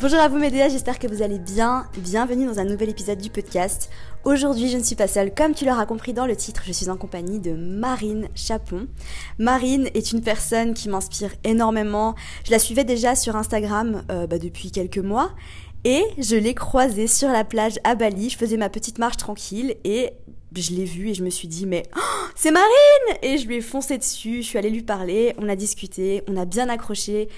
Bonjour à vous mes j'espère que vous allez bien. Bienvenue dans un nouvel épisode du podcast. Aujourd'hui je ne suis pas seule, comme tu l'auras compris dans le titre, je suis en compagnie de Marine Chapon. Marine est une personne qui m'inspire énormément. Je la suivais déjà sur Instagram euh, bah, depuis quelques mois et je l'ai croisée sur la plage à Bali. Je faisais ma petite marche tranquille et je l'ai vue et je me suis dit mais oh, c'est Marine Et je lui ai foncé dessus, je suis allée lui parler, on a discuté, on a bien accroché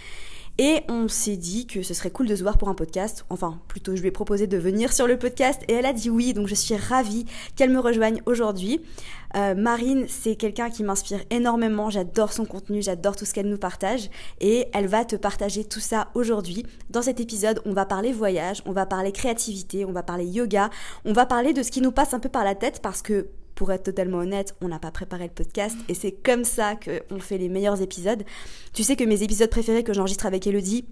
et on s'est dit que ce serait cool de se voir pour un podcast. Enfin, plutôt, je lui ai proposé de venir sur le podcast et elle a dit oui. Donc, je suis ravie qu'elle me rejoigne aujourd'hui. Euh, Marine, c'est quelqu'un qui m'inspire énormément. J'adore son contenu, j'adore tout ce qu'elle nous partage. Et elle va te partager tout ça aujourd'hui. Dans cet épisode, on va parler voyage, on va parler créativité, on va parler yoga, on va parler de ce qui nous passe un peu par la tête parce que pour être totalement honnête, on n'a pas préparé le podcast et c'est comme ça qu'on fait les meilleurs épisodes. Tu sais que mes épisodes préférés que j'enregistre avec Elodie,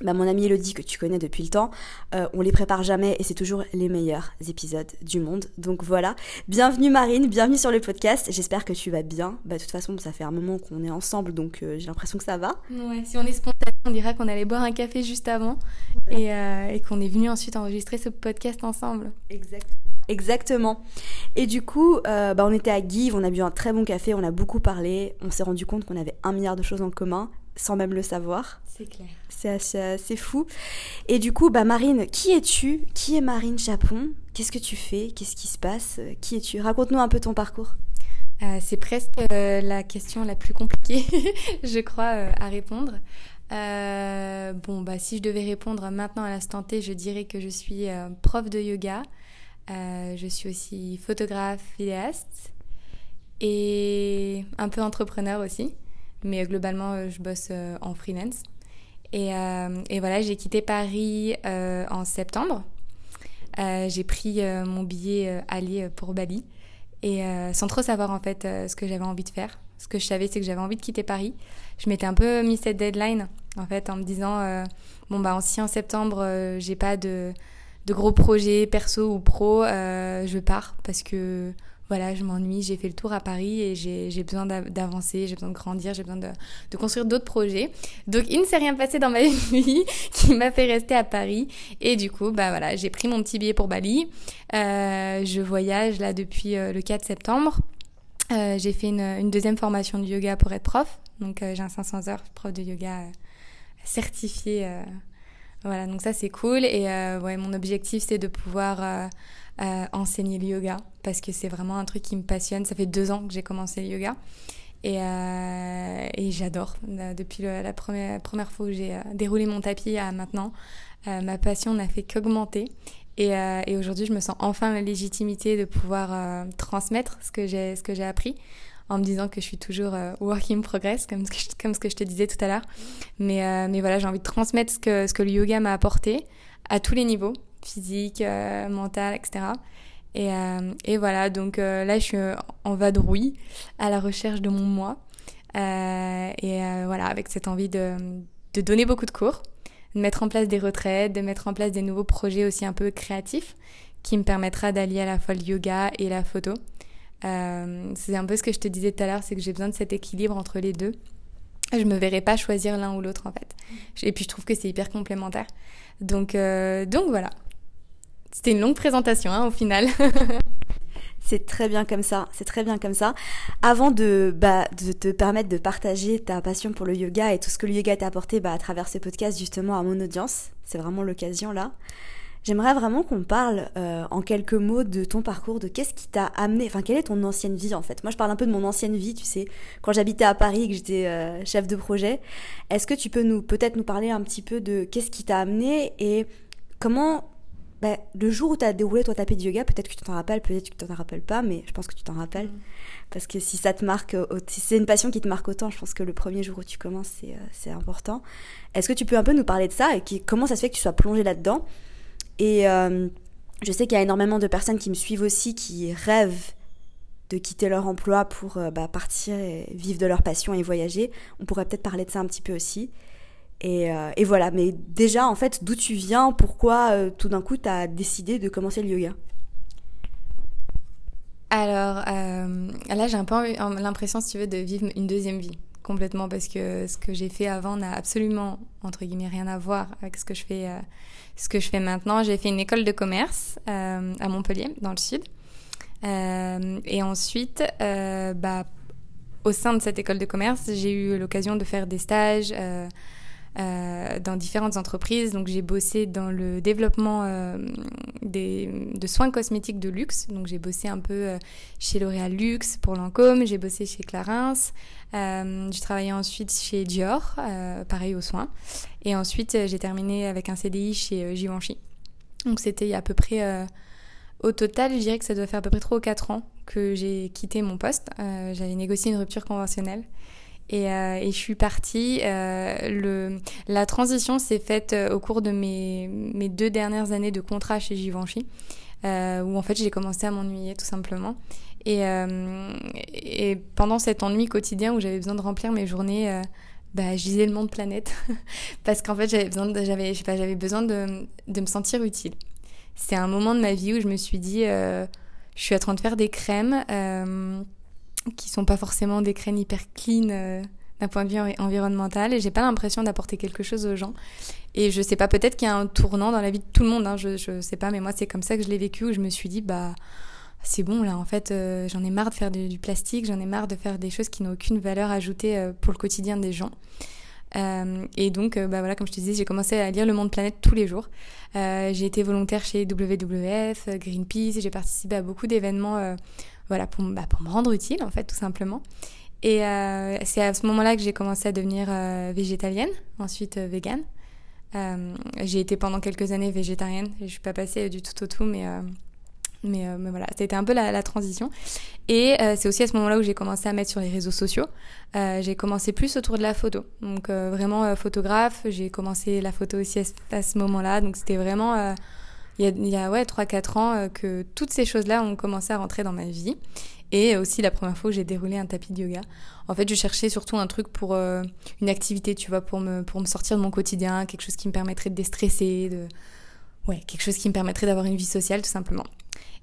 bah, mon amie Elodie que tu connais depuis le temps, euh, on les prépare jamais et c'est toujours les meilleurs épisodes du monde. Donc voilà, bienvenue Marine, bienvenue sur le podcast. J'espère que tu vas bien. Bah, de toute façon, ça fait un moment qu'on est ensemble, donc euh, j'ai l'impression que ça va. Ouais, si on est spontané, on dirait qu'on allait boire un café juste avant et, euh, et qu'on est venu ensuite enregistrer ce podcast ensemble. Exact. Exactement. Et du coup, euh, bah, on était à Give, on a bu un très bon café, on a beaucoup parlé, on s'est rendu compte qu'on avait un milliard de choses en commun sans même le savoir. C'est clair. C'est assez, fou. Et du coup, bah Marine, qui es-tu? Qui est Marine Chapon Qu'est-ce que tu fais? Qu'est-ce qui se passe? Qui es-tu? Raconte-nous un peu ton parcours. Euh, c'est presque euh, la question la plus compliquée, je crois, à répondre. bon, bah, si je devais répondre maintenant à l'instant T, je dirais que je suis prof de yoga, euh, je suis aussi photographe, vidéaste et un peu entrepreneur aussi. Mais globalement, euh, je bosse euh, en freelance. Et, et voilà, j'ai quitté Paris en septembre. j'ai pris mon billet aller pour Bali et sans trop savoir en fait ce que j'avais envie de faire. Ce que je savais, c'est que j'avais envie de quitter Paris. Je m'étais un peu mis cette deadline en fait en me disant bon bah si en septembre j'ai pas de de gros projets perso ou pro, euh, je pars parce que voilà, je m'ennuie, j'ai fait le tour à Paris et j'ai besoin d'avancer, j'ai besoin de grandir, j'ai besoin de, de construire d'autres projets. Donc il ne s'est rien passé dans ma vie qui m'a fait rester à Paris et du coup, bah voilà, j'ai pris mon petit billet pour Bali. Euh, je voyage là depuis euh, le 4 septembre. Euh, j'ai fait une, une, deuxième formation de yoga pour être prof, donc euh, j'ai un 500 heures prof de yoga certifié voilà, donc ça c'est cool. Et euh, ouais, mon objectif c'est de pouvoir euh, euh, enseigner le yoga parce que c'est vraiment un truc qui me passionne. Ça fait deux ans que j'ai commencé le yoga. Et, et j'adore. Depuis la première, première fois où j'ai déroulé mon tapis à maintenant, ma passion n'a fait qu'augmenter. Et, et aujourd'hui, je me sens enfin la légitimité de pouvoir transmettre que ce que j'ai appris en me disant que je suis toujours euh, work in progress, comme ce, que je, te disais tout à l'heure. Mais, euh, voilà, j'ai envie de transmettre ce que, le yoga m'a apporté à tous les niveaux, physique, euh, mental, etc. Et, euh, et voilà, donc là, je suis en vadrouille à la recherche de mon moi. et voilà, avec cette envie de, de donner beaucoup de cours, de mettre en place des retraites, de mettre en place des nouveaux projets aussi un peu créatifs qui me permettra d'allier à la fois le yoga et la photo. Euh, c'est un peu ce que je te disais tout à l'heure, c'est que j'ai besoin de cet équilibre entre les deux. Je me verrais pas choisir l'un ou l'autre en fait. Et puis je trouve que c'est hyper complémentaire. Donc, euh, donc voilà. C'était une longue présentation hein, au final. c'est très bien comme ça, c'est très bien comme ça. Avant de, bah, de te permettre de partager ta passion pour le yoga et tout ce que le yoga t'a apporté bah, à travers ce podcast justement à mon audience, c'est vraiment l'occasion là. J'aimerais vraiment qu'on parle euh, en quelques mots de ton parcours, de qu'est-ce qui t'a amené, enfin quelle est ton ancienne vie en fait? Moi je parle un peu de mon ancienne vie, tu sais, quand j'habitais à Paris et que j'étais euh, chef de projet. Est-ce que tu peux nous peut-être nous parler un petit peu de qu'est-ce qui t'a amené et comment bah, le jour où tu as déroulé ton tapis de yoga, peut-être que tu t'en rappelles, peut-être que tu t'en rappelles pas, mais je pense que tu t'en rappelles. Mm. Parce que si ça te marque, euh, si c'est une passion qui te marque autant, je pense que le premier jour où tu commences, c'est euh, important. Est-ce que tu peux un peu nous parler de ça et qui, comment ça se fait que tu sois plongé là-dedans? Et euh, je sais qu'il y a énormément de personnes qui me suivent aussi qui rêvent de quitter leur emploi pour bah, partir et vivre de leur passion et voyager. On pourrait peut-être parler de ça un petit peu aussi. Euh, et, voilà, mais déjà, en fait, d'où tu viens, pourquoi euh, tout d'un coup tu as décidé de commencer le yoga? Alors, euh, là, j'ai un peu l'impression, si tu veux, de vivre une deuxième vie, complètement, parce que ce que j'ai fait avant n'a absolument, entre guillemets, rien à voir avec ce que je fais, ce que je fais maintenant. J'ai fait une école de commerce à Montpellier, dans le sud. et ensuite, bah, au sein de cette école de commerce, j'ai eu l'occasion de faire des stages. Euh, dans différentes entreprises. Donc j'ai bossé dans le développement euh, de soins cosmétiques de luxe. Donc j'ai bossé un peu euh, chez L'Oréal Luxe pour Lancôme, j'ai bossé chez Clarins, j'ai travaillé ensuite chez Dior, pareil aux soins. Et ensuite j'ai terminé avec un CDI chez Givenchy. Donc c'était à peu près... Au total, je dirais que ça doit faire à peu près 3 ou 4 ans que j'ai quitté mon poste. J'avais négocié une rupture conventionnelle. Euh, et, je suis partie. Euh, le, la transition s'est faite euh, au cours de mes, mes, deux dernières années de contrat chez Givenchy, où en fait j'ai commencé à m'ennuyer tout simplement. Et, et, pendant cet ennui quotidien où j'avais besoin de remplir mes journées, bah, je lisais le monde planète parce qu'en fait j'avais besoin, j'avais, je sais pas, j'avais besoin de, de, me sentir utile. C'est un moment de ma vie où je me suis dit, je suis en train de faire des crèmes qui sont pas forcément des crèmes hyper clean euh, d'un point de vue environnemental et j'ai pas l'impression d'apporter quelque chose aux gens. Et je sais pas, peut-être qu'il y a un tournant dans la vie de tout le monde, hein, je, je sais pas, mais moi c'est comme ça que je l'ai vécu où je me suis dit, bah c'est bon là en fait, euh, j'en ai marre de faire du, plastique, j'en ai marre de faire des choses qui n'ont aucune valeur ajoutée euh, pour le quotidien des gens. et donc, bah voilà, comme je te disais, j'ai commencé à lire Le Monde Planète tous les jours. j'ai été volontaire chez WWF, Greenpeace, j'ai participé à beaucoup d'événements voilà, pour, bah, pour me rendre utile, en fait, tout simplement. Et euh, c'est à ce moment-là que j'ai commencé à devenir euh, végétalienne, ensuite euh, végane. j'ai été pendant quelques années végétarienne. Je suis pas passée du tout au tout, mais, mais, voilà, c'était un peu la transition. Et c'est aussi à ce moment-là où j'ai commencé à mettre sur les réseaux sociaux. j'ai commencé plus autour de la photo. Donc vraiment photographe. J'ai commencé la photo aussi à, ce moment-là. Donc c'était vraiment il y a, il y a ouais, 3-4 ans euh, que toutes ces choses-là ont commencé à rentrer dans ma vie. Et aussi la première fois où j'ai déroulé un tapis de yoga. En fait, je cherchais surtout un truc pour euh, une activité, tu vois, pour me, pour me sortir de mon quotidien, quelque chose qui me permettrait de déstresser, de... ouais, quelque chose qui me permettrait d'avoir une vie sociale, tout simplement.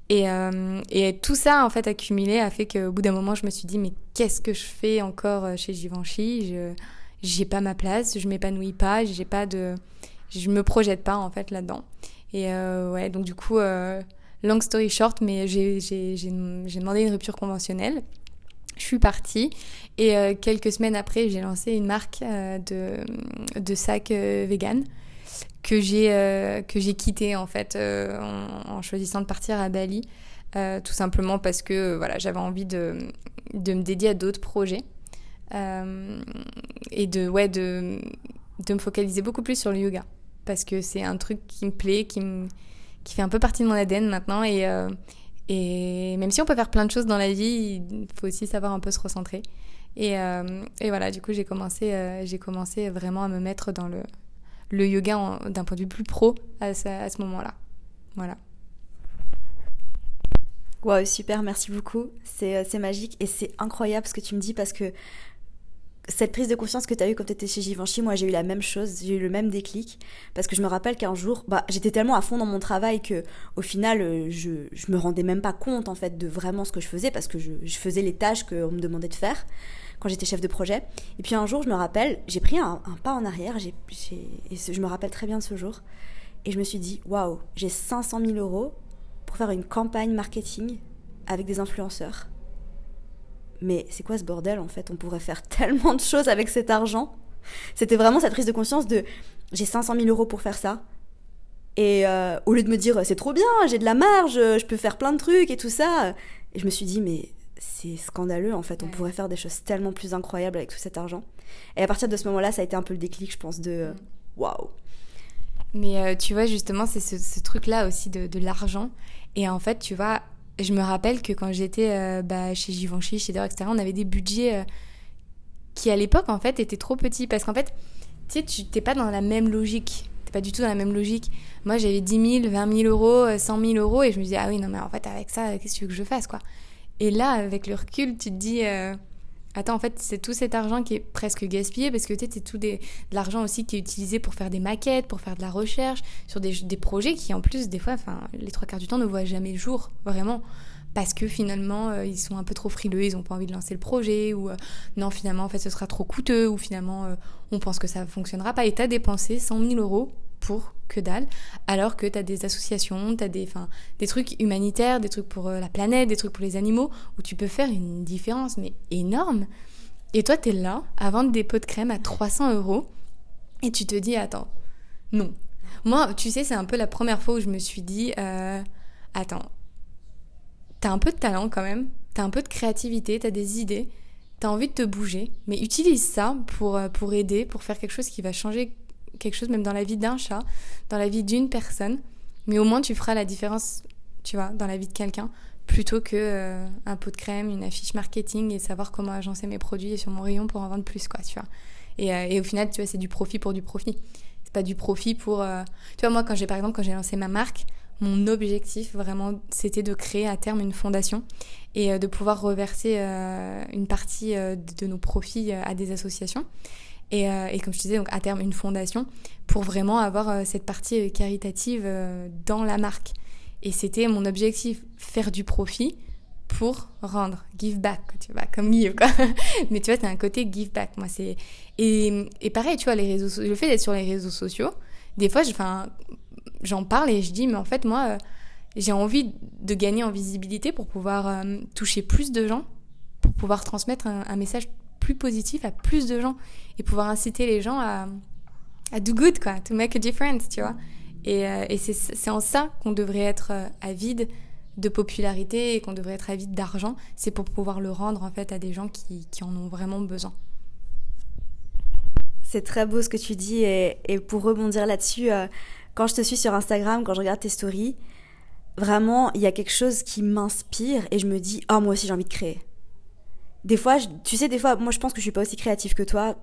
Et, euh, et, tout ça, en fait, accumulé, a fait qu'au bout d'un moment, je me suis dit, mais qu'est-ce que je fais encore chez Givenchy? Je j'ai pas ma place, je m'épanouis pas, j'ai pas de, je me projette pas en fait là-dedans. Et euh, ouais, donc du coup, euh, long story short, mais j'ai demandé une rupture conventionnelle. Je suis partie et euh, quelques semaines après, j'ai lancé une marque de, de sacs vegan que j'ai que quitté en fait en, choisissant de partir à Bali, tout simplement parce que voilà, j'avais envie de, de me dédier à d'autres projets et de ouais de de me focaliser beaucoup plus sur le yoga parce que c'est un truc qui me plaît, qui, me, qui fait un peu partie de mon ADN maintenant. Et, euh, et même si on peut faire plein de choses dans la vie, il faut aussi savoir un peu se recentrer. Et, euh, et voilà, du coup, j'ai commencé, euh, commencé vraiment à me mettre dans le, le yoga d'un point de vue plus pro à ce, à ce moment-là. Voilà. Wow, super, merci beaucoup. C'est magique et c'est incroyable ce que tu me dis parce que cette prise de conscience que tu as eue quand tu étais chez Givenchy, moi j'ai eu la même chose, j'ai eu le même déclic. Parce que je me rappelle qu'un jour, bah, j'étais tellement à fond dans mon travail que au final, euh, je, je me rendais même pas compte en fait de vraiment ce que je faisais parce que je, faisais les tâches qu'on me demandait de faire quand j'étais chef de projet. Et puis un jour, je me rappelle, j'ai pris un, pas en arrière, et je me rappelle très bien de ce jour. Et je me suis dit, waouh, j'ai 500 000 euros pour faire une campagne marketing avec des influenceurs mais c'est quoi ce bordel en fait? On pourrait faire tellement de choses avec cet argent. C'était vraiment cette prise de conscience de j'ai 500 000 euros pour faire ça. Et euh, au lieu de me dire c'est trop bien, j'ai de la marge, je peux faire plein de trucs et tout ça, et je me suis dit mais c'est scandaleux en fait, on pourrait faire des choses tellement plus incroyables avec tout cet argent. Et à partir de ce moment-là, ça a été un peu le déclic, je pense, de waouh. Mais euh, tu vois, justement, c'est ce, truc-là aussi de, l'argent. Et en fait, tu vois, je me rappelle que quand j'étais euh, bah, chez Givenchy, chez Dior, etc., on avait des budgets euh, qui, à l'époque, en fait, étaient trop petits. Parce qu'en fait, tu sais, tu n'es pas dans la même logique. Tu pas du tout dans la même logique. Moi, j'avais 10 000, 20 000 euros, 100 000 euros. Et je me disais, ah oui, non, mais en fait, avec ça, qu'est-ce que tu veux que je fasse, quoi? Et là, avec le recul, tu te dis Attends, en fait, c'est tout cet argent qui est presque gaspillé parce que tu sais, c'est tout des, de l'argent aussi qui est utilisé pour faire des maquettes, pour faire de la recherche, sur des, projets qui, en plus, des fois, enfin, les trois quarts du temps ne voient jamais le jour, vraiment. Parce que finalement, euh, ils sont un peu trop frileux, ils n'ont pas envie de lancer le projet, ou euh, non, finalement, en fait, ce sera trop coûteux, ou finalement, euh, on pense que ça ne fonctionnera pas. Et tu as dépensé 100 000 euros pour que dalle, alors que tu as des associations, tu as des, des trucs humanitaires, des trucs pour euh, la planète, des trucs pour les animaux, où tu peux faire une différence, mais énorme. Et toi, tu es là à vendre des pots de crème à 300 euros, et tu te dis, attends, non. Moi, tu sais, c'est un peu la première fois où je me suis dit, euh, attends, t'as un peu de talent quand même, t'as un peu de créativité, t'as des idées, t'as envie de te bouger, mais utilise ça pour, euh, pour aider, pour faire quelque chose qui va changer quelque chose même dans la vie d'un chat, dans la vie d'une personne, mais au moins tu feras la différence, tu vois, dans la vie de quelqu'un, plutôt que euh, un pot de crème, une affiche marketing et savoir comment agencer mes produits sur mon rayon pour en vendre plus, quoi, tu vois. Et, euh, et au final, tu vois, c'est du profit pour du profit. C'est pas du profit pour. Euh, tu vois, moi, quand j'ai, par exemple, quand j'ai lancé ma marque, mon objectif vraiment, c'était de créer à terme une fondation et de pouvoir reverser une partie de nos profits à des associations. Euh, et, comme je disais, donc à terme une fondation pour vraiment avoir euh, cette partie euh, caritative dans la marque. Et c'était mon objectif, faire du profit pour rendre, give back, tu vois, comme give quoi. Mais tu vois, c'est un côté give back. Moi, c'est et, pareil, tu vois, les réseaux, le fait d'être sur les réseaux sociaux, des fois, j'en parle et je dis, mais en fait, moi, j'ai envie de gagner en visibilité pour pouvoir toucher plus de gens, pour pouvoir transmettre un message plus positif à plus de gens et pouvoir inciter les gens à, à do good, quoi, to make a difference, tu vois. Et, euh, et c'est en ça qu'on devrait être euh, avide de popularité et qu'on devrait être avide d'argent. C'est pour pouvoir le rendre, en fait, à des gens qui, qui en ont vraiment besoin. C'est très beau ce que tu dis et, et pour rebondir là-dessus, euh, quand je te suis sur Instagram, quand je regarde tes stories, vraiment, il y a quelque chose qui m'inspire et je me dis, oh, moi aussi j'ai envie de créer des fois, tu sais, des fois, moi je pense que je suis pas aussi créative que toi,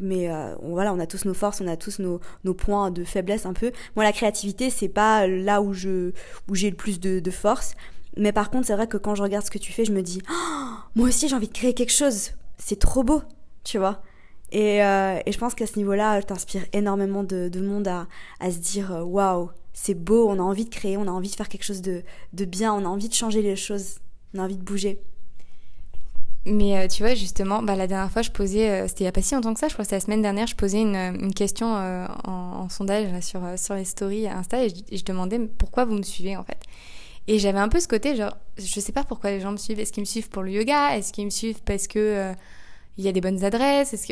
mais euh, voilà, on a tous nos forces, on a tous nos, points de faiblesse un peu. Moi, la créativité, c'est pas là où je où j'ai le plus de, force. Mais par contre, c'est vrai que quand je regarde ce que tu fais, je me dis, oh, moi aussi, j'ai envie de créer quelque chose. C'est trop beau, tu vois. Et, euh, et, je pense qu'à ce niveau-là, t'inspires énormément de, de, monde à, à se dire, euh, waouh, c'est beau, on a envie de créer, on a envie de faire quelque chose de, de bien, on a envie de changer les choses, on a envie de bouger. Mais euh, tu vois, justement, bah, la dernière fois, je posais, euh, c'était il n'y a pas si longtemps que ça, je crois que c'était la semaine dernière, je posais une, une question euh, en, sondage sur, sur les stories Insta et je, demandais pourquoi vous me suivez en fait? Et j'avais un peu ce côté, genre, je sais pas pourquoi les gens me suivent. Est-ce qu'ils me suivent pour le yoga? Est-ce qu'ils me suivent parce que y a des bonnes adresses?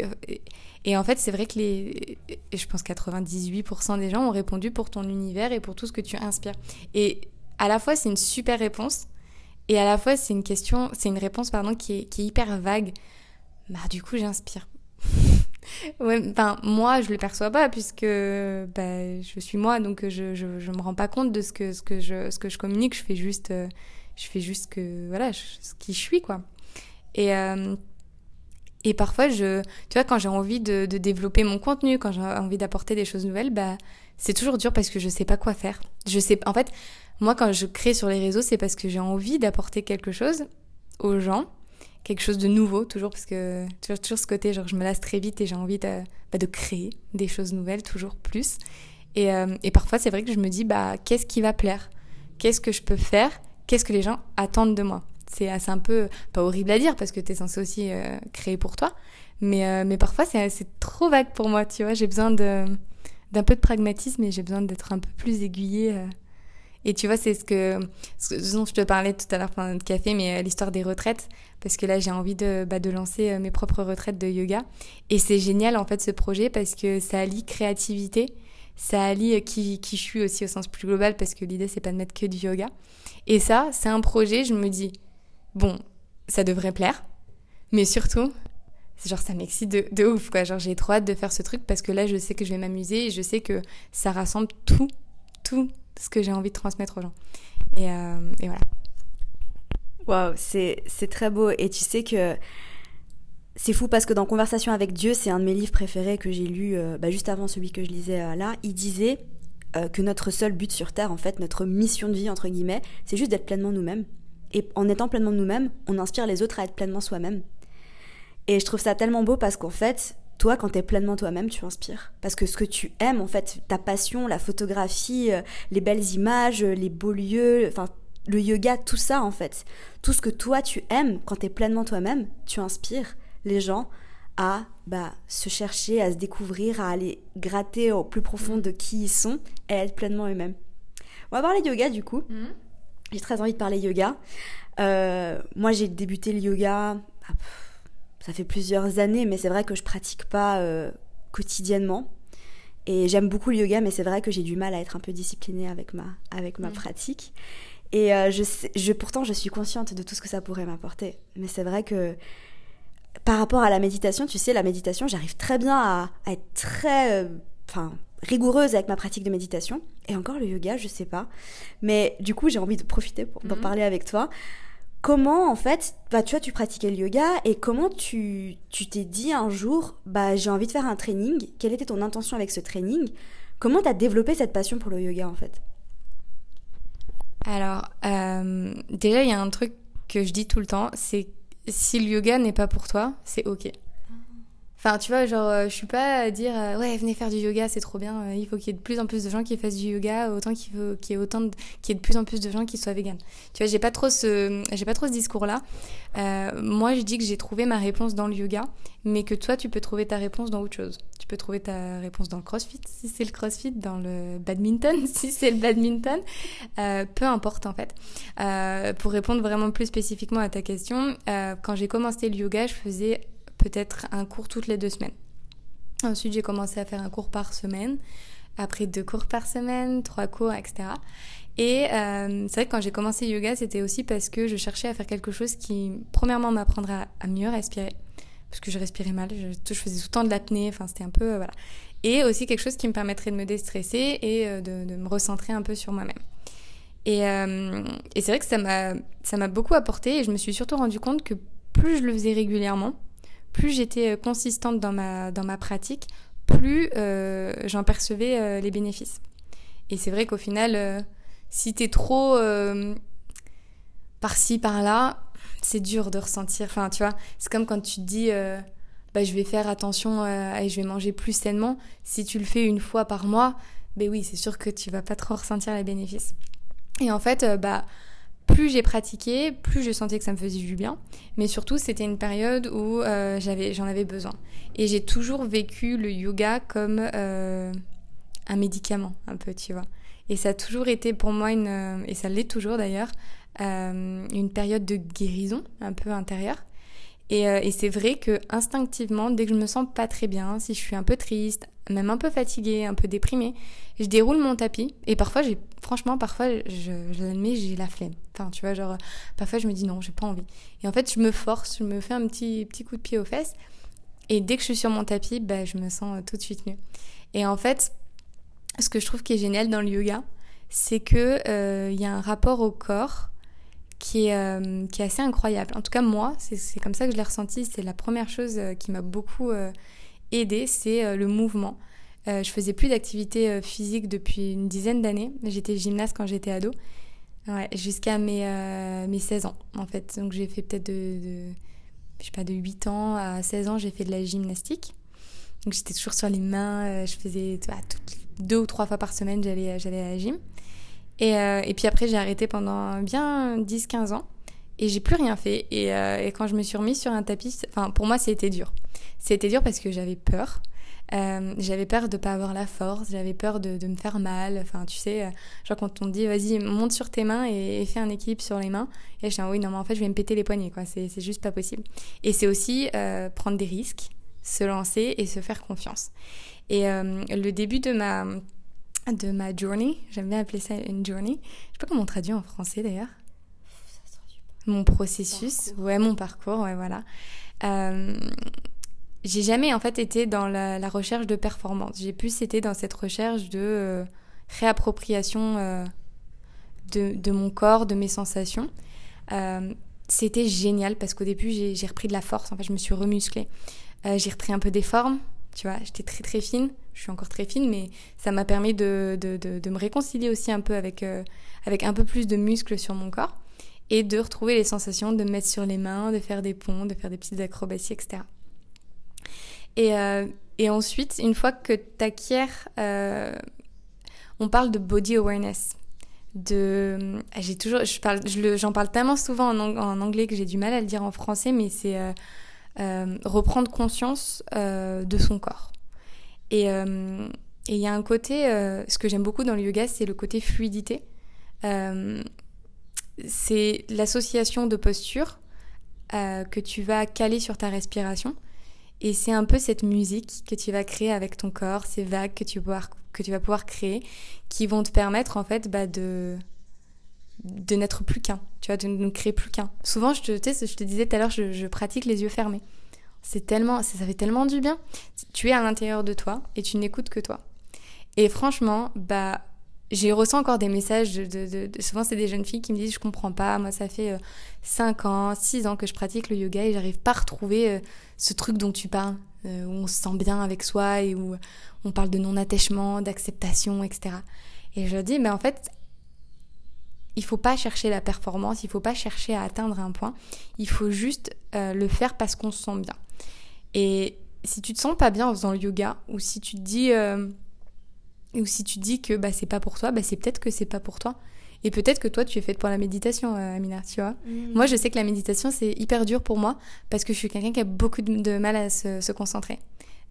Et en fait, c'est vrai que les, je pense 98% des gens ont répondu pour ton univers et pour tout ce que tu inspires. Et à la fois, c'est une super réponse et à la fois, c'est une question, c'est une réponse pardon qui est, qui est hyper vague. Bah du coup, j'inspire. ouais, enfin moi, je le perçois pas puisque bah, je suis moi, donc je, je, je me rends pas compte de ce que ce que je ce que je communique. Je fais juste euh, je fais juste que voilà ce qui je suis quoi. Et euh, et parfois, je, tu vois, quand j'ai envie de, de, développer mon contenu, quand j'ai envie d'apporter des choses nouvelles, bah, c'est toujours dur parce que je sais pas quoi faire. Je sais, en fait, moi, quand je crée sur les réseaux, c'est parce que j'ai envie d'apporter quelque chose aux gens, quelque chose de nouveau, toujours, parce que toujours, toujours ce côté, genre, je me lasse très vite et j'ai envie de, bah, créer des choses nouvelles, toujours plus. Et, euh, et parfois, c'est vrai que je me dis, bah, qu'est-ce qui va plaire? Qu'est-ce que je peux faire? Qu'est-ce que les gens attendent de moi? C'est assez un peu, pas horrible à dire, parce que tu es censé aussi euh, créer pour toi, mais, euh, mais parfois, c'est trop vague pour moi, tu vois. J'ai besoin d'un peu de pragmatisme et j'ai besoin d'être un peu plus aiguillée et tu vois, c'est ce que, ce dont je te parlais tout à l'heure pendant notre café, mais euh, l'histoire des retraites, parce que là, j'ai envie de, bah, de lancer euh, mes propres retraites de yoga. Et c'est génial, en fait, ce projet, parce que ça allie créativité, ça allie euh, qui, qui je suis aussi au sens plus global, parce que l'idée, c'est pas de mettre que du yoga. Et ça, c'est un projet, je me dis, bon, ça devrait plaire, mais surtout, genre ça m'excite de, de, ouf quoi genre j'ai trop hâte de faire ce truc parce que là je sais que je vais m'amuser et je sais que ça rassemble tout tout ce que j'ai envie de transmettre aux gens et, euh, voilà waouh c'est très beau et tu sais que c'est fou parce que dans Conversation avec Dieu, c'est un de mes livres préférés que j'ai lu euh, bah, juste avant celui que je lisais euh, là. Il disait que notre seul but sur Terre, en fait, notre mission de vie, entre guillemets, c'est juste d'être pleinement nous-mêmes. Et en étant pleinement nous-mêmes, on inspire les autres à être pleinement soi-même. Et je trouve ça tellement beau parce qu'en fait, toi, quand tu es pleinement toi-même, tu inspires. Parce que ce que tu aimes, en fait, ta passion, la photographie, les belles images, les beaux lieux, enfin, le yoga, tout ça, en fait. Tout ce que toi, tu aimes, quand tu es pleinement toi-même, tu inspires les gens à bah, se chercher, à se découvrir, à aller gratter au plus profond de qui ils sont et à être pleinement eux-mêmes. On va parler yoga du coup. Mhm. J'ai très envie de parler yoga. Euh, moi j'ai débuté le yoga, ah, ça fait plusieurs années, mais c'est vrai que je pratique pas euh, quotidiennement. Et j'aime beaucoup le yoga, mais c'est vrai que j'ai du mal à être un peu disciplinée avec ma, avec ma pratique. Et euh, je, je, pourtant, je suis consciente de tout ce que ça pourrait m'apporter. Mais c'est vrai que par rapport à la méditation, tu sais, la méditation, j'arrive très bien à, être très, euh, rigoureuse avec ma pratique de méditation. Et encore le yoga, je sais pas. Mais du coup, j'ai envie de profiter pour d'en mhm. parler avec toi. Comment, en fait, bah, tu vois, tu pratiquais le yoga et comment tu t'es dit un jour, bah, j'ai envie de faire un training. Quelle était ton intention avec ce training? Comment tu as développé cette passion pour le yoga, en fait? Alors, euh, déjà, il y a un truc que je dis tout le temps, c'est si le yoga n'est pas pour toi, c'est ok. Enfin, tu vois, genre, euh, je suis pas à dire euh, ouais, venez faire du yoga, c'est trop bien. Euh, il faut qu'il y ait de plus en plus de gens qui fassent du yoga, autant qu'il y ait autant de, qu'il y ait de plus en plus de gens qui soient véganes. Tu vois, j'ai pas trop ce, j'ai pas trop ce discours-là. moi, je dis que j'ai trouvé ma réponse dans le yoga, mais que toi, tu peux trouver ta réponse dans autre chose. Tu peux trouver ta réponse dans le CrossFit, si c'est le CrossFit, dans le badminton, si c'est le badminton, peu importe en fait. pour répondre vraiment plus spécifiquement à ta question, quand j'ai commencé le yoga, je faisais peut-être un cours toutes les deux semaines. Ensuite, j'ai commencé à faire un cours par semaine, après deux cours par semaine, trois cours, etc. Et euh, c'est vrai que quand j'ai commencé yoga, c'était aussi parce que je cherchais à faire quelque chose qui, premièrement, m'apprendrait à, mieux respirer, parce que je respirais mal, je, faisais tout le temps de l'apnée, enfin c'était un peu, euh, voilà. Et aussi quelque chose qui me permettrait de me déstresser et euh, de, me recentrer un peu sur moi-même. Et, et c'est vrai que ça m'a beaucoup apporté et je me suis surtout rendu compte que plus je le faisais régulièrement, plus j'étais euh, consistante dans ma, dans ma pratique, plus euh, j'en percevais euh, les bénéfices. Et c'est vrai qu'au final, si t'es trop par-ci, par-là, c'est dur de ressentir. Enfin, tu vois, c'est comme quand tu te dis, bah, je vais faire attention et je vais manger plus sainement. Si tu le fais une fois par mois, ben oui, c'est sûr que tu vas pas trop ressentir les bénéfices. Et en fait, bah, plus j'ai pratiqué, plus je sentais que ça me faisait du bien. Mais surtout, c'était une période où euh, j'avais, j'en avais besoin. Et j'ai toujours vécu le yoga comme euh, un médicament, un peu, tu vois. Et ça a toujours été pour moi une, euh, et ça l'est toujours d'ailleurs, une période de guérison un peu intérieure. Et, et c'est vrai que instinctivement, dès que je me sens pas très bien, si je suis un peu triste, même un peu fatiguée, un peu déprimée, je déroule mon tapis et parfois franchement parfois je, l'admets j'ai la flemme enfin tu vois genre parfois je me dis non j'ai pas envie et en fait je me force je me fais un petit petit coup de pied aux fesses et dès que je suis sur mon tapis bah, je me sens tout de suite mieux et en fait ce que je trouve qui est génial dans le yoga c'est que euh, il y a un rapport au corps qui est, euh, qui est assez incroyable. En tout cas, moi, c'est comme ça que je l'ai ressenti. C'est la première chose euh, qui m'a beaucoup aidé, c'est le mouvement. Euh, je faisais plus d'activité euh, physique depuis une dizaine d'années. J'étais gymnaste quand j'étais ado. Jusqu'à mes, euh, mes 16 ans, en fait. Donc j'ai fait peut-être de, de, je sais pas, de 8 ans à 16 ans, j'ai fait de la gymnastique. Donc j'étais toujours sur les mains, je faisais deux ou trois fois par semaine, j'allais, j'allais à la gym. Et, et puis après, j'ai arrêté pendant bien 10-15 ans et j'ai plus rien fait. Et, et, quand je me suis remise sur un tapis, enfin pour moi, c'était dur. C'était dur parce que j'avais peur. Euh, j'avais peur de pas avoir la force, j'avais peur de, de, me faire mal. Enfin, tu sais, euh, genre quand on te dit vas-y, monte sur tes mains et, fais un équilibre sur les mains. Et je dis oui, non, mais en fait, je vais me péter les poignets, quoi. C'est juste pas possible. Et c'est aussi euh, prendre des risques, se lancer et se faire confiance. Et le début de ma, de ma journey, j'aime bien appeler ça une journey. Je sais pas comment on traduit en français d'ailleurs. Mon processus, ouais, mon parcours, ouais, voilà. J'ai jamais en fait été dans la, recherche de performance. J'ai plus été dans cette recherche de euh, réappropriation euh, de, mon corps, de mes sensations. Euh, c'était génial parce qu'au début j'ai repris de la force. En fait, je me suis remusclée. j'ai repris un peu des formes. Tu vois, j'étais très très fine. Je suis encore très fine, mais ça m'a permis de, me réconcilier aussi un peu avec, avec un peu plus de muscles sur mon corps et de retrouver les sensations de me mettre sur les mains, de faire des ponts, de faire des petites acrobaties, etc. Et, euh, et ensuite, une fois que tu acquiers, euh, on parle de body awareness. De, euh, j'ai toujours, j'en parle tellement souvent en, en anglais que j'ai du mal à le dire en français, mais c'est reprendre conscience de son corps. Et il y a un côté, ce que j'aime beaucoup dans le yoga, c'est le côté fluidité. c'est l'association de postures que tu vas caler sur ta respiration et c'est un peu cette musique que tu vas créer avec ton corps, ces vagues que tu, vas pouvoir, créer, qui vont te permettre en fait bah, de, de n'être plus qu'un, tu vois, de ne créer plus qu'un. Souvent, je te, je disais tout à l'heure, je, pratique les yeux fermés. C'est tellement, ça, ça fait tellement du bien. Tu es à l'intérieur de toi et tu n'écoutes que toi. Et franchement, bah j'ai reçu encore des messages souvent c'est des jeunes filles qui me disent je comprends pas moi ça fait 5 euh, ans 6 ans que je pratique le yoga et j'arrive pas à retrouver euh, ce truc dont tu parles euh, où on se sent bien avec soi et où on parle de non attachement d'acceptation etc et je dis mais en fait il faut pas chercher la performance il faut pas chercher à atteindre un point il faut juste le faire parce qu'on se sent bien. Et si tu te sens pas bien en faisant le yoga ou si tu te dis ou si tu dis que bah, c'est pas pour toi, bah, c'est peut-être que c'est pas pour toi. Et peut-être que toi, tu es faite pour la méditation, euh, Amina, tu vois. Mm. Moi, je sais que la méditation, c'est hyper dur pour moi parce que je suis quelqu'un qui a beaucoup de, mal à se, concentrer.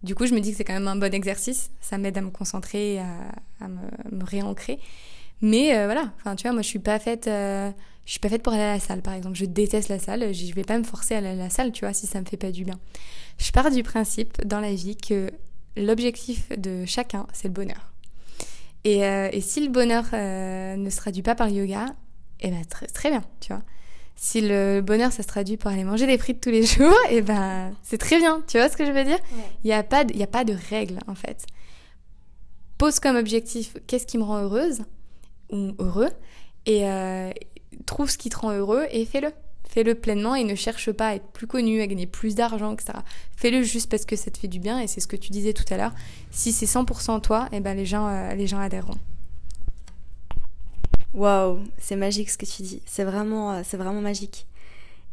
Du coup, je me dis que c'est quand même un bon exercice. Ça m'aide à me concentrer, à, à me, réancrer. Mais euh, voilà, enfin, tu vois, moi, je suis pas faite. Euh, je suis pas faite pour aller à la salle, par exemple. Je déteste la salle. Je vais pas me forcer à aller à la salle, tu vois, si ça me fait pas du bien. Je pars du principe dans la vie que l'objectif de chacun, c'est le bonheur. Euh, et, si le bonheur euh, ne se traduit pas par le yoga, eh ben très, très bien, tu vois. Si le bonheur, ça se traduit par aller manger des frites tous les jours, et eh ben c'est très bien, tu vois ce que je veux dire? Il n'y a, pas de, a pas de règle, en fait. Pose comme objectif, qu'est-ce qui me rend heureuse ou heureux, et euh, trouve ce qui te rend heureux et fais-le. Fais-le pleinement et ne cherche pas à être plus connu, à gagner plus d'argent, etc. Fais-le juste parce que ça te fait du bien et c'est ce que tu disais tout à l'heure. Si c'est 100% toi, et eh ben les gens, euh, les gens adhéreront. Waouh, c'est magique ce que tu dis. C'est vraiment, euh, c'est vraiment magique.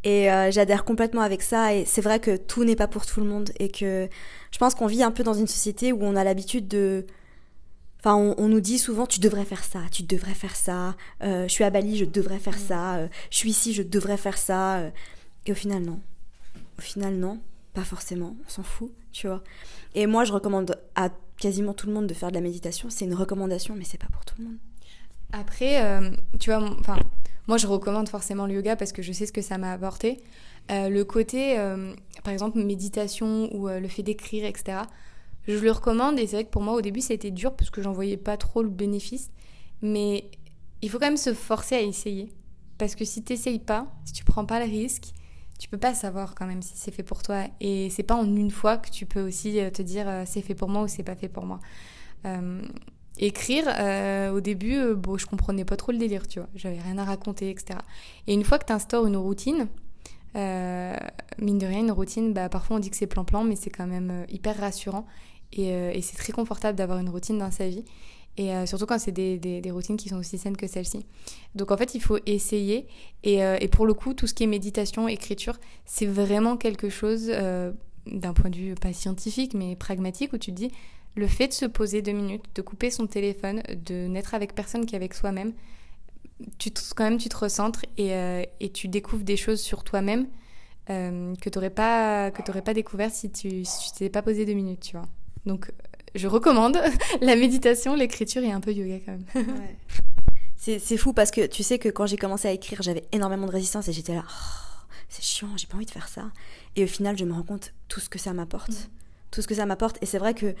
Et euh, j'adhère complètement avec ça. Et c'est vrai que tout n'est pas pour tout le monde et que je pense qu'on vit un peu dans une société où on a l'habitude de Enfin, on, nous dit souvent, tu devrais faire ça, tu devrais faire ça. Euh, je suis à Bali, je devrais faire ça. Euh, je suis ici, je devrais faire ça. Euh. et au final, non. Au final, non. Pas forcément. On s'en fout, tu vois. Et moi, je recommande à quasiment tout le monde de faire de la méditation. C'est une recommandation, mais c'est pas pour tout le monde. Après, tu vois, enfin, moi, je recommande forcément le yoga parce que je sais ce que ça m'a apporté. le côté, par exemple, méditation ou le fait d'écrire, etc je le recommande et c'est vrai que pour moi au début ça a été dur parce que j'en voyais pas trop le bénéfice. Mais il faut quand même se forcer à essayer. Parce que si tu n'essayes pas, si tu prends pas le risque, tu peux pas savoir quand même si c'est fait pour toi. Et c'est pas en une fois que tu peux aussi euh, te dire euh, c'est fait pour moi ou c'est pas fait pour moi. Euh, écrire, au début, bon, je comprenais pas trop le délire, tu vois. J'avais rien à raconter, etc. Et une fois que tu instaures une routine, mine de rien, une routine, bah, parfois on dit que c'est plan-plan, mais c'est quand même hyper rassurant. Euh, et, c'est très confortable d'avoir une routine dans sa vie. Et euh, surtout quand c'est des, routines qui sont aussi saines que celle-ci. Donc en fait, il faut essayer. Et, euh, et, pour le coup, tout ce qui est méditation, écriture, c'est vraiment quelque chose d'un point de vue pas scientifique, mais pragmatique, où tu te dis, le fait de se poser deux minutes, de couper son téléphone, de n'être avec personne qu'avec soi-même, quand même tu te recentres et, tu découvres des choses sur toi-même que tu n'aurais pas, pas découvert si tu si t'étais pas posé deux minutes, tu vois. Donc, je recommande la méditation, l'écriture et un peu yoga quand même. Ouais. C'est fou parce que tu sais que quand j'ai commencé à écrire, j'avais énormément de résistance et j'étais là, oh, c'est chiant, j'ai pas envie de faire ça. Et au final, je me rends compte tout ce que ça m'apporte. tout ce que ça m'apporte. Et c'est vrai que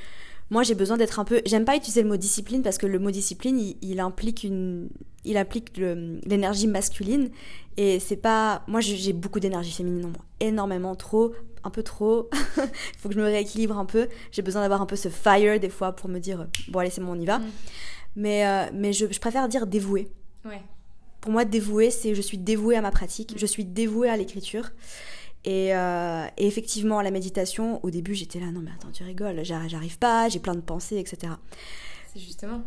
moi, j'ai besoin d'être un peu. J'aime pas utiliser le mot discipline parce que le mot discipline, il, implique une, il implique l'énergie masculine. Et c'est pas. Moi, j'ai beaucoup d'énergie féminine énormément, trop, un peu trop. Il faut que je me rééquilibre un peu. J'ai besoin d'avoir un peu ce fire des fois pour me dire bon, allez, c'est bon, on y va. Mm. Mais, euh, mais je, je, préfère dire dévoué. Ouais. Pour moi, dévoué, c'est je suis dévouée à ma pratique, mm. je suis dévouée à l'écriture. Euh, et, effectivement, à la méditation, au début, j'étais là, non mais attends, tu rigoles, j'arrive pas, j'ai plein de pensées, etc. C'est justement.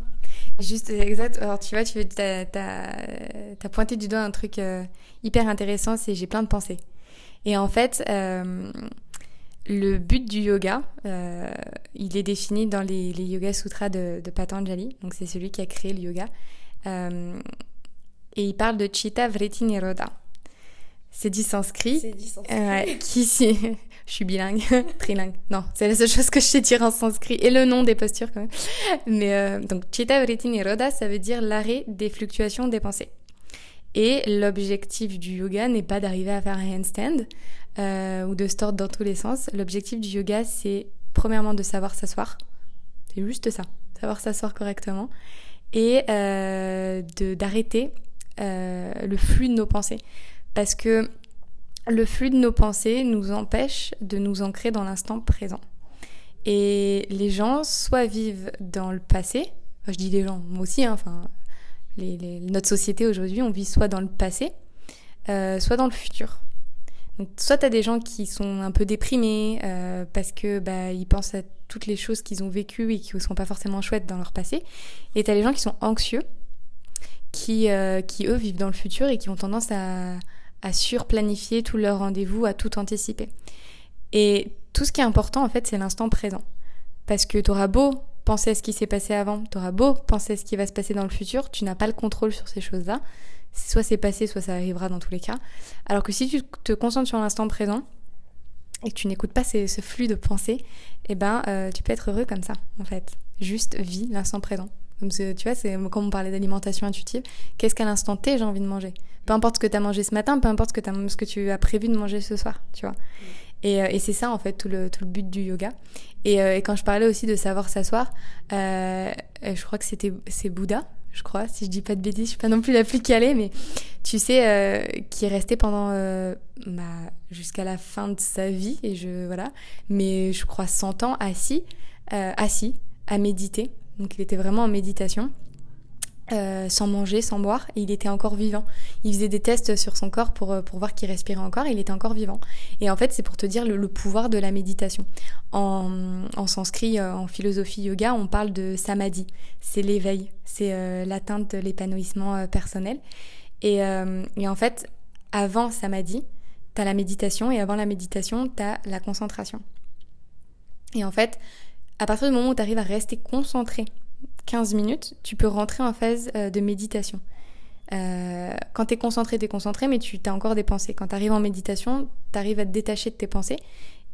Juste, exact. Alors, tu vois, tu as, as, pointé du doigt un truc euh, hyper intéressant, c'est j'ai plein de pensées. Et en fait, euh, le but du yoga, il est défini dans les, les Yoga Sutras de, de, Patanjali. Donc, c'est celui qui a créé le yoga. et il parle de Chitta Vritti Nirodha. C'est du sanskrit. C'est du sanskrit. qui, si, je suis bilingue, trilingue. Non, c'est la seule chose que je sais dire en sanskrit. Et le nom des postures quand même. Mais euh, donc, Chitta Vritti Nirodha, ça veut dire l'arrêt des fluctuations des pensées. Et l'objectif du yoga n'est pas d'arriver à faire un handstand euh, ou de se tordre dans tous les sens. L'objectif du yoga, c'est premièrement de savoir s'asseoir. C'est juste ça, savoir s'asseoir correctement. Et euh, d'arrêter euh, le flux de nos pensées parce que le flux de nos pensées nous empêche de nous ancrer dans l'instant présent. Et les gens soit vivent dans le passé, je dis les gens, moi aussi, hein, notre société aujourd'hui, on vit soit dans le passé, euh, soit dans le futur. Donc, soit tu as des gens qui sont un peu déprimés euh, parce que bah, ils pensent à toutes les choses qu'ils ont vécues et qui ne sont pas forcément chouettes dans leur passé. Et tu as les gens qui sont anxieux, qui, euh, qui eux vivent dans le futur et qui ont tendance à, à surplanifier tous leurs rendez-vous, à tout anticiper. Et tout ce qui est important, en fait, c'est l'instant présent. Parce que tu auras beau penser à ce qui s'est passé avant, tu auras beau penser à ce qui va se passer dans le futur, tu n'as pas le contrôle sur ces choses-là. Soit c'est passé, soit ça arrivera dans tous les cas. Alors que si tu te concentres sur l'instant présent et que tu n'écoutes pas ce flux de pensée, eh ben, euh, tu peux être heureux comme ça, en fait. Juste vis l'instant présent. Comme tu vois, c'est comme on parlait d'alimentation intuitive. Qu'est-ce qu'à l'instant T j'ai envie de manger? Peu importe ce que tu mangé ce matin, peu importe ce que, as, ce que tu as prévu de manger ce soir, tu vois. Et, euh, et c'est ça, en fait, tout le, tout le but du yoga. Et, euh, quand je parlais aussi de savoir s'asseoir, euh, je crois que c'était c'est Bouddha, je crois, si je dis pas de bêtises, je suis pas non plus la plus calée, mais tu sais, qui est resté pendant bah, jusqu'à la fin de sa vie, et je voilà, mais je crois 100 ans assis, assis, à méditer donc il était vraiment en méditation. Euh, sans manger, sans boire, et il était encore vivant. Il faisait des tests sur son corps pour, euh, pour voir qu'il respirait encore, il était encore vivant. Et en fait, c'est pour te dire le, pouvoir de la méditation. En, en sanskrit, euh, en philosophie yoga, on parle de samadhi. C'est l'éveil, c'est l'atteinte de l'épanouissement personnel. Et, et, en fait, avant samadhi, t'as la méditation, et avant la méditation, t'as la concentration. Et en fait, à partir du moment où tu arrives à rester concentré 15 minutes, tu peux rentrer en phase euh, de méditation. Euh, quand tu es concentré, tu es concentré, mais tu as encore des pensées. Quand tu arrives en méditation, tu arrives à te détacher de tes pensées.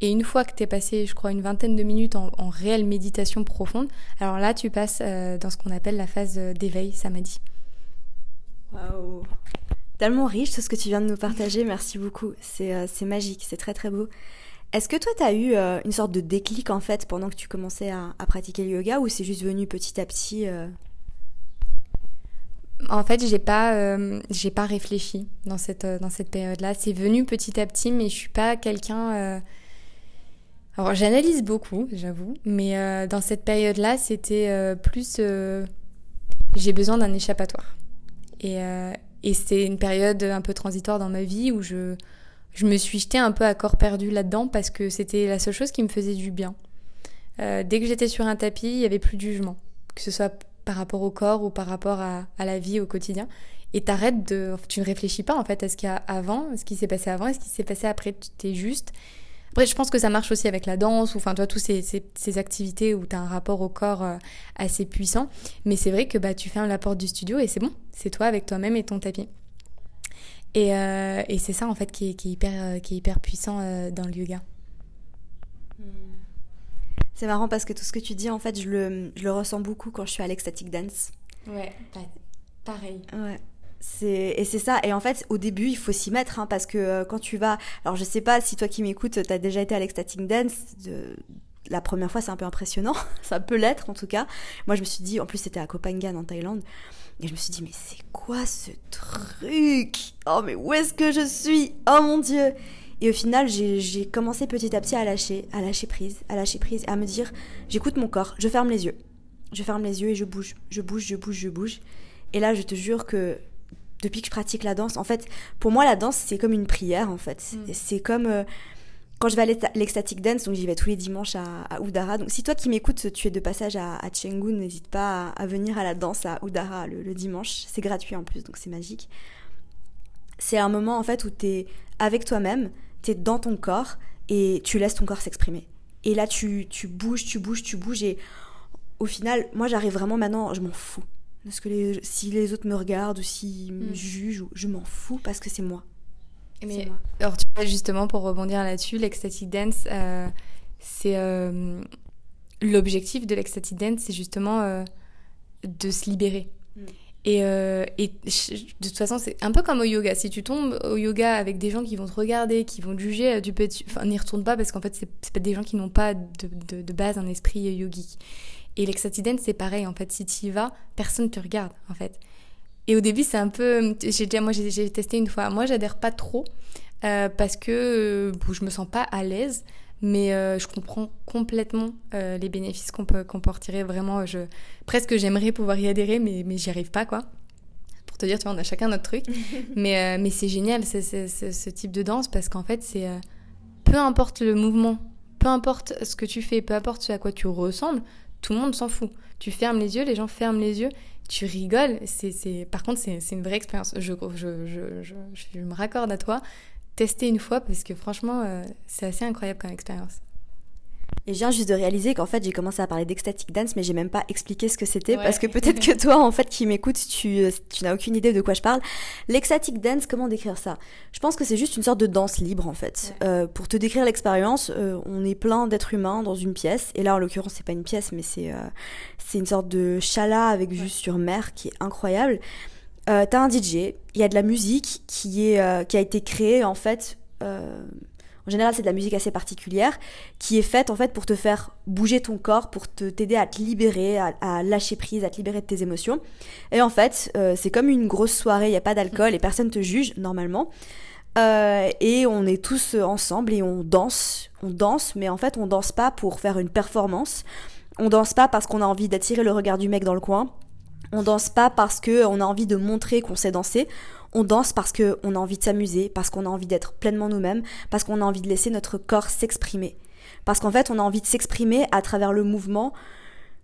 Et une fois que tu es passé, je crois, une vingtaine de minutes en, réelle méditation profonde, alors là, tu passes euh, dans ce qu'on appelle la phase d'éveil samadhi. Waouh Tellement riche tout ce que tu viens de nous partager, merci beaucoup. C'est magique, c'est très très beau. Est-ce que toi, tu as eu euh, une sorte de déclic en fait pendant que tu commençais à, pratiquer le yoga ou c'est juste venu petit à petit euh? En fait, j'ai pas, euh, j'ai pas réfléchi dans cette, dans cette période-là. C'est venu petit à petit, mais je suis pas quelqu'un. Alors, j'analyse beaucoup, j'avoue, mais dans cette période-là, c'était plus. j'ai besoin d'un échappatoire. Et, et c'est une période un peu transitoire dans ma vie où je je me suis jetée un peu à corps perdu là-dedans parce que c'était la seule chose qui me faisait du bien. Euh, dès que j'étais sur un tapis, il y avait plus de jugement, que ce soit par rapport au corps ou par rapport à, la vie au quotidien. Et t'arrêtes de, tu ne réfléchis pas en fait à ce qu'il y a avant, ce qui s'est passé avant et ce qui s'est passé après. Tu es juste. Après, je pense que ça marche aussi avec la danse ou enfin toi tous ces, ces, activités où tu as un rapport au corps euh, assez puissant. Mais c'est vrai que bah tu fermes la porte du studio et c'est bon, c'est toi avec toi-même et ton tapis. Et, euh, et c'est ça en fait qui est, qui est, hyper, euh, qui est hyper puissant euh, dans le yoga. Hmm. C'est marrant parce que tout ce que tu dis, en fait, je le, je le ressens beaucoup quand je suis à l'ecstatic dance. Ouais, pareil. Ouais. Et c'est ça. Et en fait, au début, il faut s'y mettre, hein, parce que quand tu vas... Alors, je sais pas si toi qui m'écoutes, tu as déjà été à l'ecstatic dance. De, la première fois, c'est un peu impressionnant. ça peut l'être, en tout cas. Moi, je me suis dit, en plus, c'était à Koh Phangan, en Thaïlande. Et je me suis dit, mais c'est quoi ce truc? Oh, mais où est-ce que je suis? Oh mon Dieu Et au final, j'ai commencé petit à petit à lâcher, à lâcher prise, à lâcher prise, à me dire, j'écoute mon corps, je ferme les yeux. Je ferme les yeux et je bouge, je bouge, je bouge, je bouge. Et là, je te jure que depuis que je pratique la danse, en fait, pour moi, la danse, c'est comme une prière, en fait. Mm. C'est comme... Euh, quand je vais à l'Ecstatic Dance, donc j'y vais tous les dimanches à, Udara. Donc si toi qui m'écoutes, tu es de passage à, à n'hésite pas à, venir à la danse à Udara le, dimanche. C'est gratuit en plus, donc c'est magique. C'est un moment en fait où tu es avec toi-même, tu es dans ton corps et tu laisses ton corps s'exprimer. Et là, tu, tu bouges, tu bouges, tu bouges et au final, moi j'arrive vraiment maintenant, je m'en fous. Parce que les, si les autres me regardent ou s'ils me mm. jugent, je m'en fous parce que c'est moi. Mais alors tu vois justement pour rebondir là-dessus, l'ecstatic dance, euh, c'est euh, l'objectif de l'ecstatic dance, c'est justement euh, de se libérer. Mm. Et, et, de toute façon, c'est un peu comme au yoga. Si tu tombes au yoga avec des gens qui vont te regarder, qui vont te juger, tu peux, enfin, n'y retourne pas parce qu'en fait, c'est pas des gens qui n'ont pas de, de, de, base un esprit yogique. Et l'ecstatic dance, c'est pareil. En fait, si tu y vas, personne te regarde. En fait, et au début, c'est un peu. J'ai déjà, moi, j'ai testé une fois. Moi, j'adhère pas trop euh, parce que euh, je me sens pas à l'aise, mais euh, je comprends complètement les bénéfices qu'on peut, qu'on peut retirer. Vraiment, je, presque j'aimerais pouvoir y adhérer, mais, mais j'y arrive pas, quoi. Pour te dire, tu vois, on a chacun notre truc. mais mais c'est génial, c'est, ce type de danse, parce qu'en fait, c'est. peu importe le mouvement, peu importe ce que tu fais, peu importe ce à quoi tu ressembles, tout le monde s'en fout. Tu fermes les yeux, les gens ferment les yeux tu rigoles. C'est, Par contre, c'est, une vraie expérience. Je, je, je, je, me raccorde à toi. Tester une fois parce que franchement, euh, c'est assez incroyable comme expérience. Et je viens juste de réaliser qu'en fait, j'ai commencé à parler d'ecstatic dance, mais j'ai même pas expliqué ce que c'était, parce que peut-être que toi, en fait, qui m'écoutes, tu, euh, tu n'as aucune idée de quoi je parle. L'ecstatic dance, comment décrire ça? Je pense que c'est juste une sorte de danse libre, en fait. Euh, pour te décrire l'expérience, euh, on est plein d'êtres humains dans une pièce, et là, en l'occurrence, c'est pas une pièce, mais c'est c'est une sorte de chala avec vue sur mer qui est incroyable. T'as un DJ, il y a de la musique qui, est, qui a été créée, en fait en général, c'est de la musique assez particulière qui est faite en fait pour te faire bouger ton corps, pour te t'aider à te libérer, à, lâcher prise, à te libérer de tes émotions. Et en fait, euh, c'est comme une grosse soirée, il n'y a pas d'alcool et personne te juge normalement. Euh, et on est tous ensemble et on danse, on danse, mais en fait on danse pas pour faire une performance. On danse pas parce qu'on a envie d'attirer le regard du mec dans le coin. On danse pas parce que on a envie de montrer qu'on sait danser. On danse parce qu'on a envie de s'amuser, parce qu'on a envie d'être pleinement nous-mêmes, parce qu'on a envie de laisser notre corps s'exprimer. Parce qu'en fait, on a envie de s'exprimer à travers le mouvement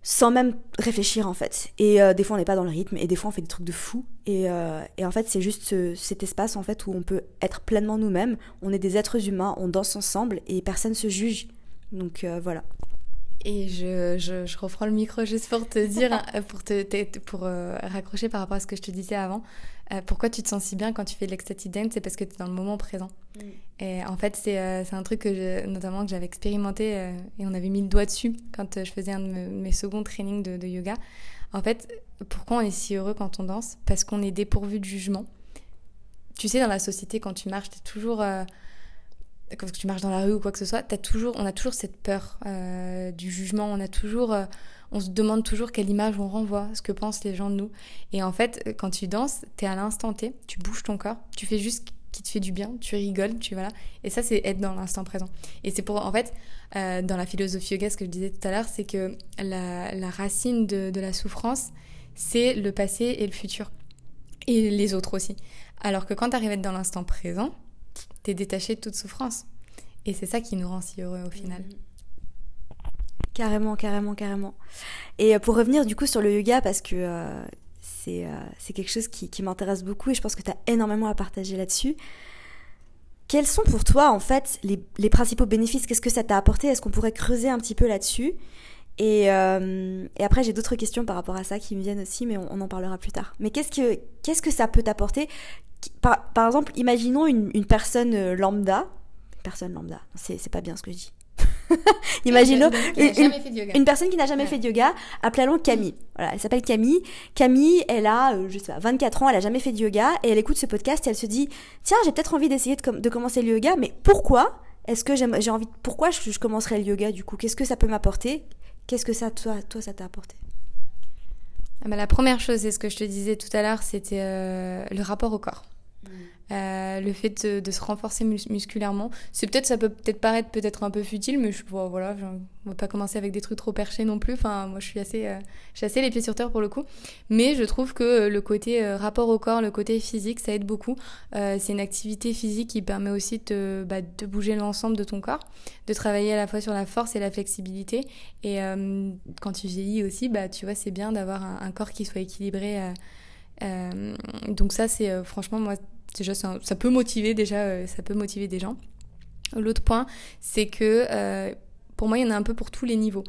sans même réfléchir en fait. Et euh, des fois on n'est pas dans le rythme et des fois on fait des trucs de fou. Et, euh, en fait c'est juste cet espace en fait où on peut être pleinement nous-mêmes. On est des êtres humains, on danse ensemble et personne se juge. Donc euh, voilà. Et je, je, je, reprends le micro juste pour te dire, pour, te, pour raccrocher par rapport à ce que je te disais avant. Euh, pourquoi tu te sens si bien quand tu fais de l'ecstatic dance C'est parce que tu es dans le moment présent. Mm. Et en fait, c'est euh, un truc que notamment que j'avais expérimenté euh, et on avait mis le doigt dessus quand je faisais un de mes, seconds trainings de, yoga. En fait, pourquoi on est si heureux quand on danse? Parce qu'on est dépourvu de jugement. Tu sais, dans la société, quand tu marches, tu es toujours quand tu marches dans la rue ou quoi que ce soit, as toujours, on a toujours cette peur du jugement, on a toujours, on se demande toujours quelle image on renvoie, ce que pensent les gens de nous. Et en fait, quand tu danses, tu es à l'instant T, tu bouges ton corps, tu fais juste ce qui te fait du bien, tu rigoles, tu voilà. Et ça, c'est être dans l'instant présent. Et c'est pour, en fait, euh, dans la philosophie yoga, ce que je disais tout à l'heure, c'est que la, racine de, de la souffrance, c'est le passé et le futur. Et les autres aussi. Alors que quand tu arrives à être dans l'instant présent, tu es détaché de toute souffrance. Et c'est ça qui nous rend si heureux au final. Carrément, carrément, carrément. Et euh, pour revenir du coup sur le yoga, parce que euh, euh, c'est quelque chose qui, m'intéresse beaucoup et je pense que tu as énormément à partager là-dessus. Quels sont pour toi en fait les, principaux bénéfices? Qu'est-ce que ça t'a apporté? Est-ce qu'on pourrait creuser un petit peu là-dessus? Et, après j'ai d'autres questions par rapport à ça qui me viennent aussi, mais on, en parlera plus tard. Mais qu'est-ce que, qu'est-ce que ça peut t'apporter? Par, par, exemple, imaginons une, une personne lambda, personne lambda, c'est pas bien ce que je dis. Imaginons une, personne qui n'a jamais fait de yoga, appelons Camille. Voilà, elle s'appelle Camille. Camille, elle a, euh, je sais pas, 24 ans, elle a jamais fait de yoga et elle écoute ce podcast et elle se dit, tiens, j'ai peut-être envie d'essayer de, commencer le yoga, mais pourquoi est-ce que j'ai envie, pourquoi je, je, commencerai le yoga du coup? Qu'est-ce que ça peut m'apporter? Qu'est-ce que ça, toi, toi ça t'a apporté? Ah bah, La première chose, c'est ce que je te disais tout à l'heure, c'était euh, le rapport au corps. Euh, le fait de, se renforcer musculairement. C'est peut-être, ça peut peut-être paraître peut-être un peu futile, mais je, voilà, je, on va pas commencer avec des trucs trop perchés non plus. Enfin, moi, je suis assez, euh, je suis assez les pieds sur terre pour le coup. Mais je trouve que euh, le côté rapport au corps, le côté physique, ça aide beaucoup. c'est une activité physique qui permet aussi de, bah, de bouger l'ensemble de ton corps, de travailler à la fois sur la force et la flexibilité. Et quand tu vieillis aussi, bah, tu vois, c'est bien d'avoir un, un, corps qui soit équilibré. donc ça, c'est franchement moi déjà ça, ça, peut motiver déjà euh, ça peut motiver des gens. L'autre point c'est que euh, pour moi, il y en a un peu pour tous les niveaux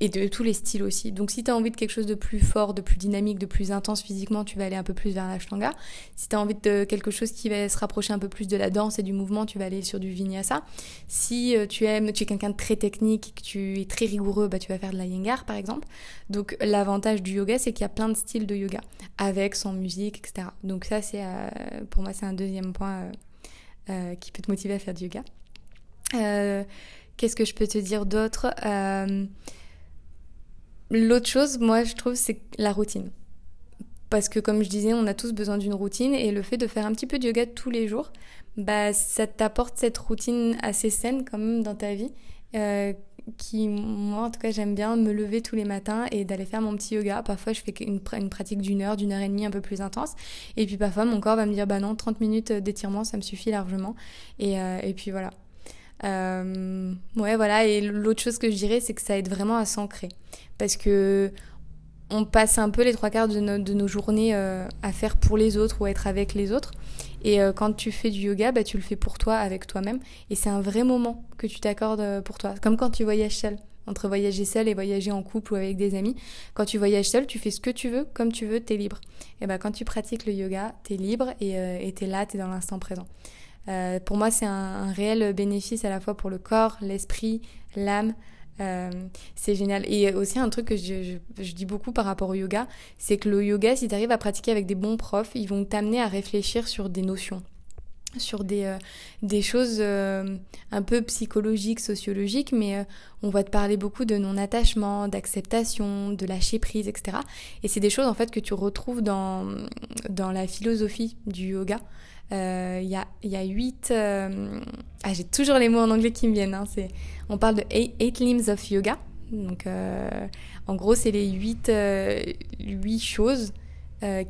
et de tous les styles aussi. Donc, si tu as envie de quelque chose de plus fort, de plus dynamique, de plus intense physiquement, tu vas aller un peu plus vers l'ashtanga. Si tu as envie de quelque chose qui va se rapprocher un peu plus de la danse et du mouvement, tu vas aller sur du vinyasa. Si euh, tu aimes, tu es quelqu'un de très technique, que tu es très rigoureux, bah, tu vas faire de la yengar par exemple. Donc, l'avantage du yoga, c'est qu'il y a plein de styles de yoga, avec, sans musique, etc. Donc, ça, c'est euh, pour moi, c'est un deuxième point euh, qui peut te motiver à faire du yoga. Qu'est-ce que je peux te dire d'autre euh, L'autre chose, moi, je trouve, c'est la routine. Parce que, comme je disais, on a tous besoin d'une routine et le fait de faire un petit peu de yoga tous les jours, bah, ça t'apporte cette routine assez saine quand même dans ta vie. Euh, qui, moi, en tout cas, j'aime bien me lever tous les matins et d'aller faire mon petit yoga. Parfois, je fais une, pratique d'une heure, d'une heure et demie un peu plus intense. Et puis, parfois, mon corps va me dire, bah non, 30 minutes d'étirement, ça me suffit largement. Et, euh, et puis, voilà. Euh, ouais, voilà. Et l'autre chose que je dirais, c'est que ça aide vraiment à s'ancrer. Parce que on passe un peu les trois quarts de, nos journées euh, à faire pour les autres ou à être avec les autres. Et euh, quand tu fais du yoga, bah, tu le fais pour toi, avec toi-même. Et c'est un vrai moment que tu t'accordes pour toi. Comme quand tu voyages seul. Entre voyager seul et voyager en couple ou avec des amis. Quand tu voyages seul, tu fais ce que tu veux, comme tu veux, t'es libre. Et ben quand tu pratiques le yoga, t'es libre et t'es là, t'es dans l'instant présent. Euh, pour moi, c'est un, réel bénéfice à la fois pour le corps, l'esprit, l'âme. Euh, c'est génial. Et aussi un truc que je, dis beaucoup par rapport au yoga, c'est que le yoga, si tu arrives à pratiquer avec des bons profs, ils vont t'amener à réfléchir sur des notions sur des, euh, choses un peu psychologiques, sociologiques, mais on va te parler beaucoup de non-attachement, d'acceptation, de lâcher prise, etc. Et c'est des choses en fait que tu retrouves dans, dans la philosophie du yoga. Euh, il y, a, y a huit... Euh, ah, j'ai toujours les mots en anglais qui me viennent. Hein, on parle de eight, limbs of yoga. Donc, euh, en gros, c'est les huit, huit choses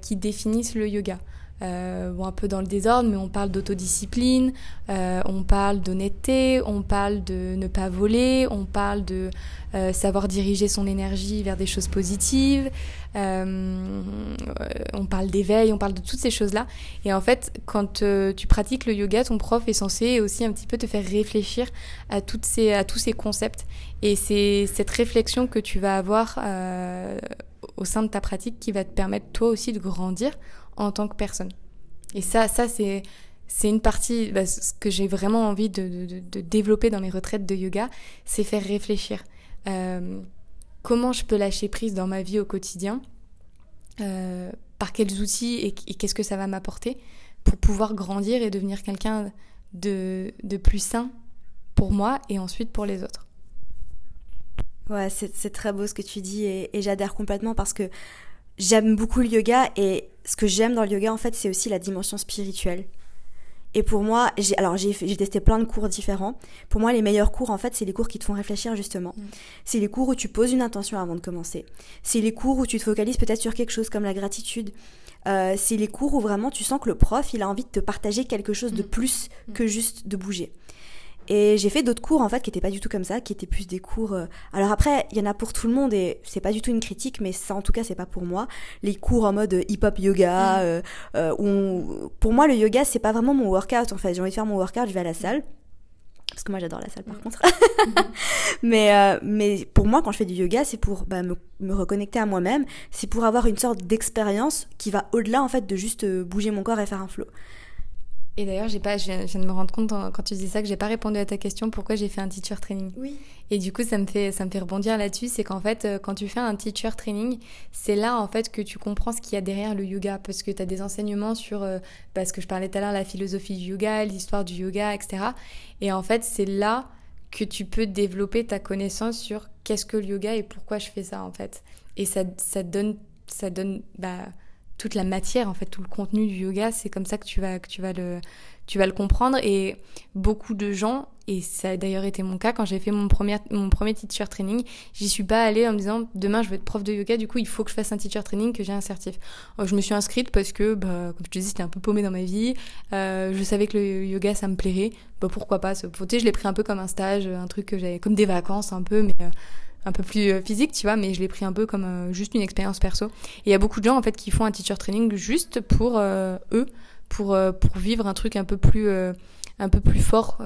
qui définissent le yoga. Euh, un peu dans le désordre, mais on parle d'autodiscipline, euh, on parle d'honnêteté, on parle de ne pas voler, on parle de euh, savoir diriger son énergie vers des choses positives, on parle d'éveil, on parle de toutes ces choses-là. Et en fait, quand tu pratiques le yoga, ton prof est censé aussi un petit peu te faire réfléchir à, toutes ces, à tous ces concepts. Et c'est cette réflexion que tu vas avoir au sein de ta pratique qui va te permettre toi aussi de grandir en tant que personne. Et ça, ça c'est c'est une partie, bah, ce que j'ai vraiment envie de, développer dans mes retraites de yoga, c'est faire réfléchir. Euh, comment je peux lâcher prise dans ma vie au quotidien euh, Par quels outils et, qu'est-ce que ça va m'apporter pour pouvoir grandir et devenir quelqu'un de, plus sain pour moi et ensuite pour les autres. Ouais, c'est très beau ce que tu dis et j'adhère complètement parce que j'aime beaucoup le yoga et ce que j'aime dans le yoga en fait c'est aussi la dimension spirituelle. Et pour moi, j'ai alors j'ai testé plein de cours différents. Pour moi, les meilleurs cours en fait, c'est les cours qui te font réfléchir justement. Mm. C'est les cours où tu poses une intention avant de commencer. C'est les cours où tu te focalises peut-être sur quelque chose comme la gratitude. Euh, c'est les cours où vraiment tu sens que le prof, il a envie de te partager quelque chose de mm. plus mm. que juste de bouger. Et j'ai fait d'autres cours en fait qui étaient pas du tout comme ça, qui étaient plus des cours. Euh, alors après, il y en a pour tout le monde et c'est pas du tout une critique, mais ça en tout cas c'est pas pour moi. Les cours en mode hip-hop yoga, mm. euh, euh, pour moi le yoga c'est pas vraiment mon workout en fait. J'ai envie de faire mon workout, je vais à la salle. Parce que moi j'adore la salle par mm. contre. mais, mais pour moi quand je fais du yoga c'est pour bah, me, me, reconnecter à moi-même, c'est pour avoir une sorte d'expérience qui va au-delà en fait de juste bouger mon corps et faire un flow. Et d'ailleurs, j'ai pas, je viens, de me rendre compte quand tu dis ça que j'ai pas répondu à ta question pourquoi j'ai fait un teacher training. Oui. Et du coup, ça me fait, ça me fait rebondir là-dessus, c'est qu'en fait, euh, quand tu fais un teacher training, c'est là en fait que tu comprends ce qu'il y a derrière le yoga, parce que tu as des enseignements sur, euh, parce que je parlais tout à l'heure, la philosophie du yoga, l'histoire du yoga, etc. Et en fait, c'est là que tu peux développer ta connaissance sur qu'est-ce que le yoga et pourquoi je fais ça en fait. Et ça, ça donne, ça donne, bah toute la matière, en fait, tout le contenu du yoga, c'est comme ça que tu vas, que tu vas le, tu vas le comprendre. Et beaucoup de gens, et ça a d'ailleurs été mon cas quand j'ai fait mon premier, mon premier teacher training, j'y suis pas allée en me disant demain je vais être prof de yoga, du coup il faut que je fasse un teacher training, que j'ai un certif. Je me suis inscrite parce que, bah, comme je te dis, c'était un peu paumé dans ma vie. Euh, je savais que le yoga ça me plairait. Bah, pourquoi pas? Tu sais, je l'ai pris un peu comme un stage, un truc que j'avais, comme des vacances un peu, mais. Euh, un peu plus euh, physique, tu vois, mais je l'ai pris un peu comme euh, juste une expérience perso. Et il y a beaucoup de gens en fait qui font un teacher training juste pour euh, eux, pour pour vivre un truc un peu plus un peu plus fort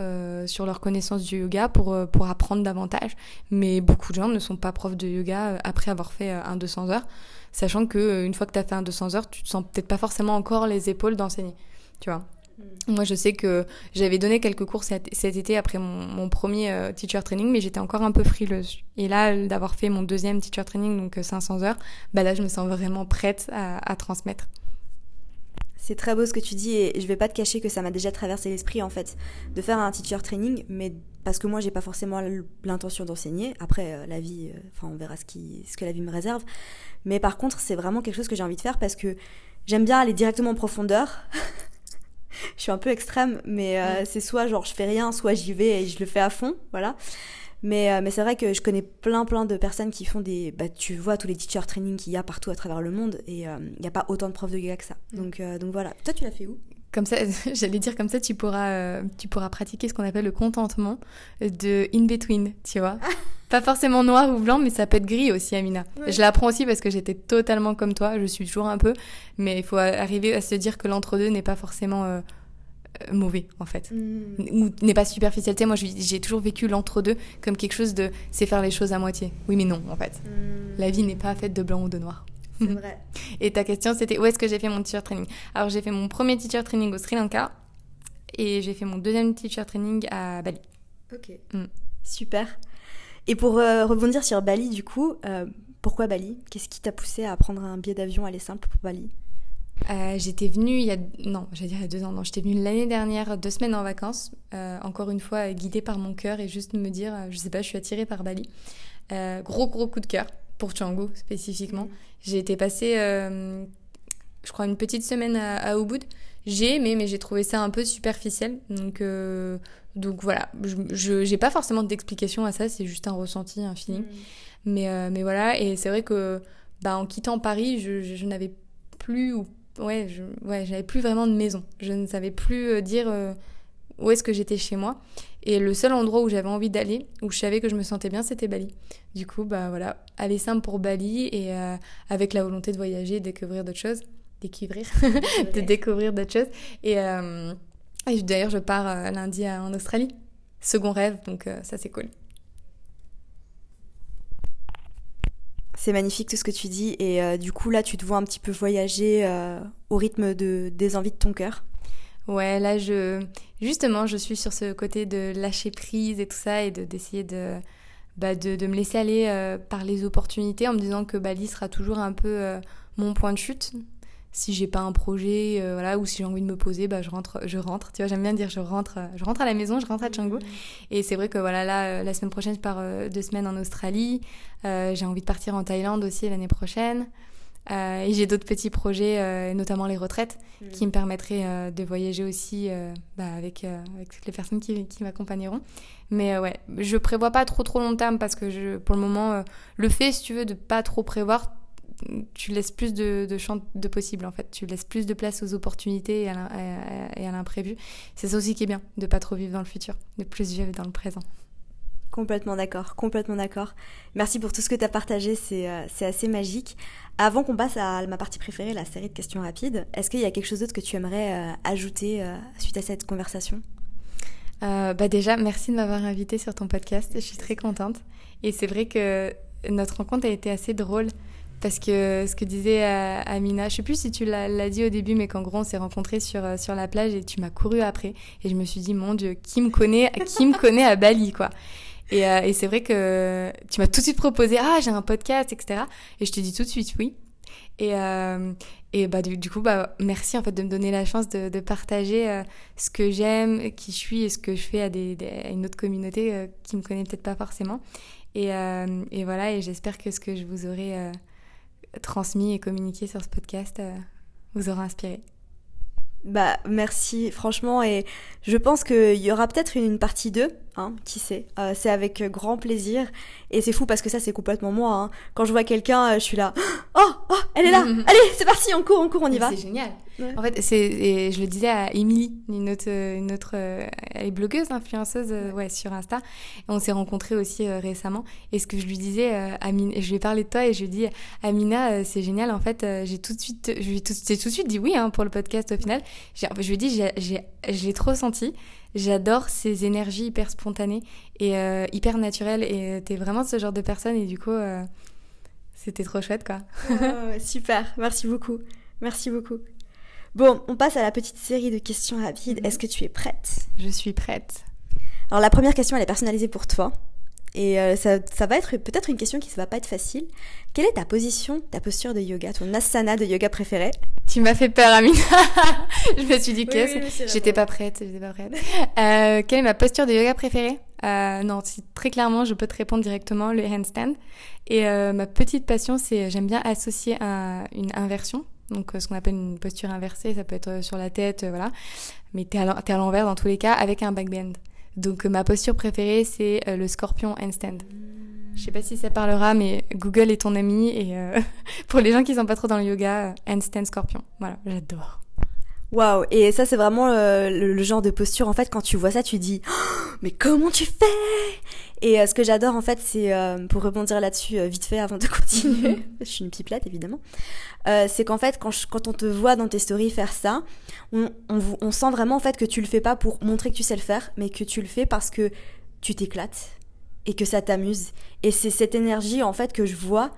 sur leur connaissance du yoga pour pour apprendre davantage. Mais beaucoup de gens ne sont pas profs de yoga après avoir fait un 200 heures, sachant que une fois que tu as fait un 200 heures, tu te sens peut-être pas forcément encore les épaules d'enseigner, tu vois. Mm. Moi, je sais que j'avais donné quelques cours cet, été après mon, premier euh, teacher training, mais j'étais encore un peu frileuse. Et là, d'avoir fait mon deuxième teacher training, donc 500 euh, heures, bah là, je me sens vraiment prête à, transmettre. C'est très beau ce que tu dis et je vais pas te cacher que ça m'a déjà traversé l'esprit en fait de faire un teacher training, mais parce que moi j'ai pas forcément l'intention d'enseigner. Après euh, la vie, enfin on verra ce, qui, ce que la vie me réserve. Mais par contre c'est vraiment quelque chose que j'ai envie de faire parce que j'aime bien aller directement en profondeur. je suis un peu extrême, mais euh, c'est soit genre je fais rien, soit j'y vais et je le fais à fond, voilà. Mais, euh, mais c'est vrai que je connais plein plein de personnes qui font des... Bah, tu vois tous les teacher training qu'il y a partout à travers le monde et euh, il n'y a pas autant de profs de yoga que ça. Donc, donc voilà. Toi, tu l'as fait où? Comme ça, j'allais dire comme ça, tu pourras, tu pourras pratiquer ce qu'on appelle le contentement de in between, tu vois. Pas forcément noir ou blanc, mais ça peut être gris aussi, Amina. Je l'apprends aussi parce que j'étais totalement comme toi. Je suis toujours un peu, mais il faut arriver à se dire que l'entre-deux n'est pas forcément euh, euh, mauvais, en fait. Mm. Ou n'est pas superficiel. moi, j'ai toujours vécu l'entre-deux comme quelque chose de c'est faire les choses à moitié. Oui, mais non, en fait. Mm. La vie n'est pas faite de blanc ou de noir. C'est vrai. Et ta question, c'était où est-ce que j'ai fait mon teacher training? Alors, j'ai fait mon premier teacher training au Sri Lanka et j'ai fait mon deuxième teacher training à Bali. Ok. Mm. Super. Et pour euh, rebondir sur Bali, du coup, euh, pourquoi Bali? Qu'est-ce qui t'a poussé à prendre un billet d'avion aller simple pour Bali? Euh, j'étais venue il y a non j'allais dire il y a deux ans non j'étais venue l'année dernière deux semaines en vacances encore une fois guidée par mon cœur et juste me dire je sais pas je suis attirée par Bali. Gros gros coup de cœur pour Canggu spécifiquement. Mm. j'ai été passer je crois une petite semaine à, à Ubud. J'ai aimé mais j'ai trouvé ça un peu superficiel. Donc donc voilà, je n'ai pas forcément d'explication à ça, c'est juste un ressenti, un feeling. Mm. Mais, euh, mais voilà, et c'est vrai que bah, en quittant Paris, je, je, n'avais plus, ou, ouais, je, ouais, j'avais plus vraiment de maison. Je ne savais plus euh, dire euh, où est-ce que j'étais chez moi. Et le seul endroit où j'avais envie d'aller, où je savais que je me sentais bien, c'était Bali. Du coup, bah voilà, aller simple pour Bali et avec la volonté de voyager, découvrir d'autres choses, découvrir, de découvrir d'autres choses. Et et d'ailleurs, je pars euh, lundi en Australie. Second rêve, donc euh, ça c'est cool. C'est magnifique tout ce que tu dis et euh, du coup là tu te vois un petit peu voyager au rythme de, des envies de ton cœur. Ouais, là je justement je suis sur ce côté de lâcher prise et tout ça et d'essayer de, bah, de, de, me laisser aller par les opportunités en me disant que Bali sera toujours un peu mon point de chute si j'ai pas un projet euh, voilà ou si j'ai envie de me poser bah je rentre je rentre. Tu vois j'aime bien dire je rentre euh, je rentre à la maison je rentre à Canggu. Et c'est vrai que voilà là euh, la semaine prochaine je pars deux semaines en Australie. J'ai envie de partir en Thaïlande aussi l'année prochaine. Et j'ai d'autres petits projets notamment les retraites mm. qui me permettraient de voyager aussi bah, avec avec toutes les personnes qui, qui m'accompagneront. Mais ouais je prévois pas trop trop long terme parce que je pour le moment le fait si tu veux de pas trop prévoir tu laisses plus de, de champs de possibles en fait. Tu laisses plus de place aux opportunités et à l'imprévu. C'est ça aussi qui est bien, de pas trop vivre dans le futur, de plus vivre dans le présent. Complètement d'accord, complètement d'accord. Merci pour tout ce que tu as partagé, euh, c'est assez magique. Avant qu'on passe à ma partie préférée, la série de questions rapides, est-ce qu'il y a quelque chose d'autre que tu aimerais euh, ajouter euh, suite à cette conversation? Bah déjà, merci de m'avoir invité sur ton podcast, je suis très contente. Et c'est vrai que notre rencontre a été assez drôle parce que ce que disait euh, Amina, je sais plus si tu l'as dit au début, mais qu'en gros on s'est rencontrés sur euh, sur la plage et tu m'as couru après et je me suis dit mon Dieu, qui me connaît, qui me connaît à Bali quoi. Et, euh, et c'est vrai que tu m'as tout de suite proposé ah j'ai un podcast etc. Et je te dis tout de suite oui. Et, euh, et bah, du, coup, bah, merci en fait de me donner la chance de, de partager ce que j'aime, qui je suis et ce que je fais à, des, à une autre communauté qui me connaît peut-être pas forcément. Et, et voilà, et j'espère que ce que je vous aurai transmis et communiqué sur ce podcast euh, vous aura inspiré. Bah merci franchement et je pense qu'il y aura peut-être une partie 2, hein, qui sait. Euh, c'est avec grand plaisir et c'est fou parce que ça c'est complètement moi. Hein. Quand je vois quelqu'un, euh, je suis là, oh, oh elle est là, allez c'est parti, on court, on court, on y va. C'est génial. En fait, c'est, et je le disais à Émilie, une autre, une autre, elle est blogueuse, influenceuse, ouais, sur Insta. Et on s'est rencontrés aussi récemment. Et ce que je lui disais, Amina, je lui ai parlé de toi et je lui ai dit, Amina, c'est génial. En fait, j'ai tout de suite, je lui ai tout, tout de suite dit oui hein, pour le podcast au final. je lui ai dit, j'ai, j'ai, j'ai trop senti. J'adore ces énergies hyper spontanées et hyper naturelles. Et t'es vraiment ce genre de personne. Et du coup, c'était trop chouette, quoi. super, merci beaucoup. Merci beaucoup. Bon, on passe à la petite série de questions rapides. Mhm. Est-ce que tu es prête? Je suis prête. Alors la première question, elle est personnalisée pour toi. Et euh, ça, ça, va être peut-être une question qui ne va pas être facile. Quelle est ta position, ta posture de yoga, ton asana de yoga préféré? Tu m'as fait peur, Amina. je me suis dit que j'étais pas prête, j'étais pas prête. Euh, quelle est ma posture de yoga préférée? Euh, Non, très clairement, je peux te répondre directement le handstand. Et euh, ma petite passion, c'est j'aime bien associer un, une inversion donc ce qu'on appelle une posture inversée, ça peut être sur la tête, voilà. Mais t'es à l'envers dans tous les cas avec un backbend. Donc ma posture préférée, c'est le scorpion handstand. Je sais pas si ça parlera, mais Google est ton ami et pour les gens qui sont pas trop dans le yoga, handstand scorpion. Voilà, j'adore. Waouh Et ça, c'est vraiment le, genre de posture. En fait, quand tu vois ça, tu dis oh, mais comment tu fais? Et ce que j'adore, en fait, c'est pour rebondir là-dessus vite fait avant de continuer. je suis une pipelette, évidemment. Euh, c'est qu'en fait, quand, quand, on te voit dans tes stories faire ça, on, on, sent vraiment en fait que tu le fais pas pour montrer que tu sais le faire, mais que tu le fais parce que tu t'éclates et que ça t'amuse. Et c'est cette énergie en fait que je vois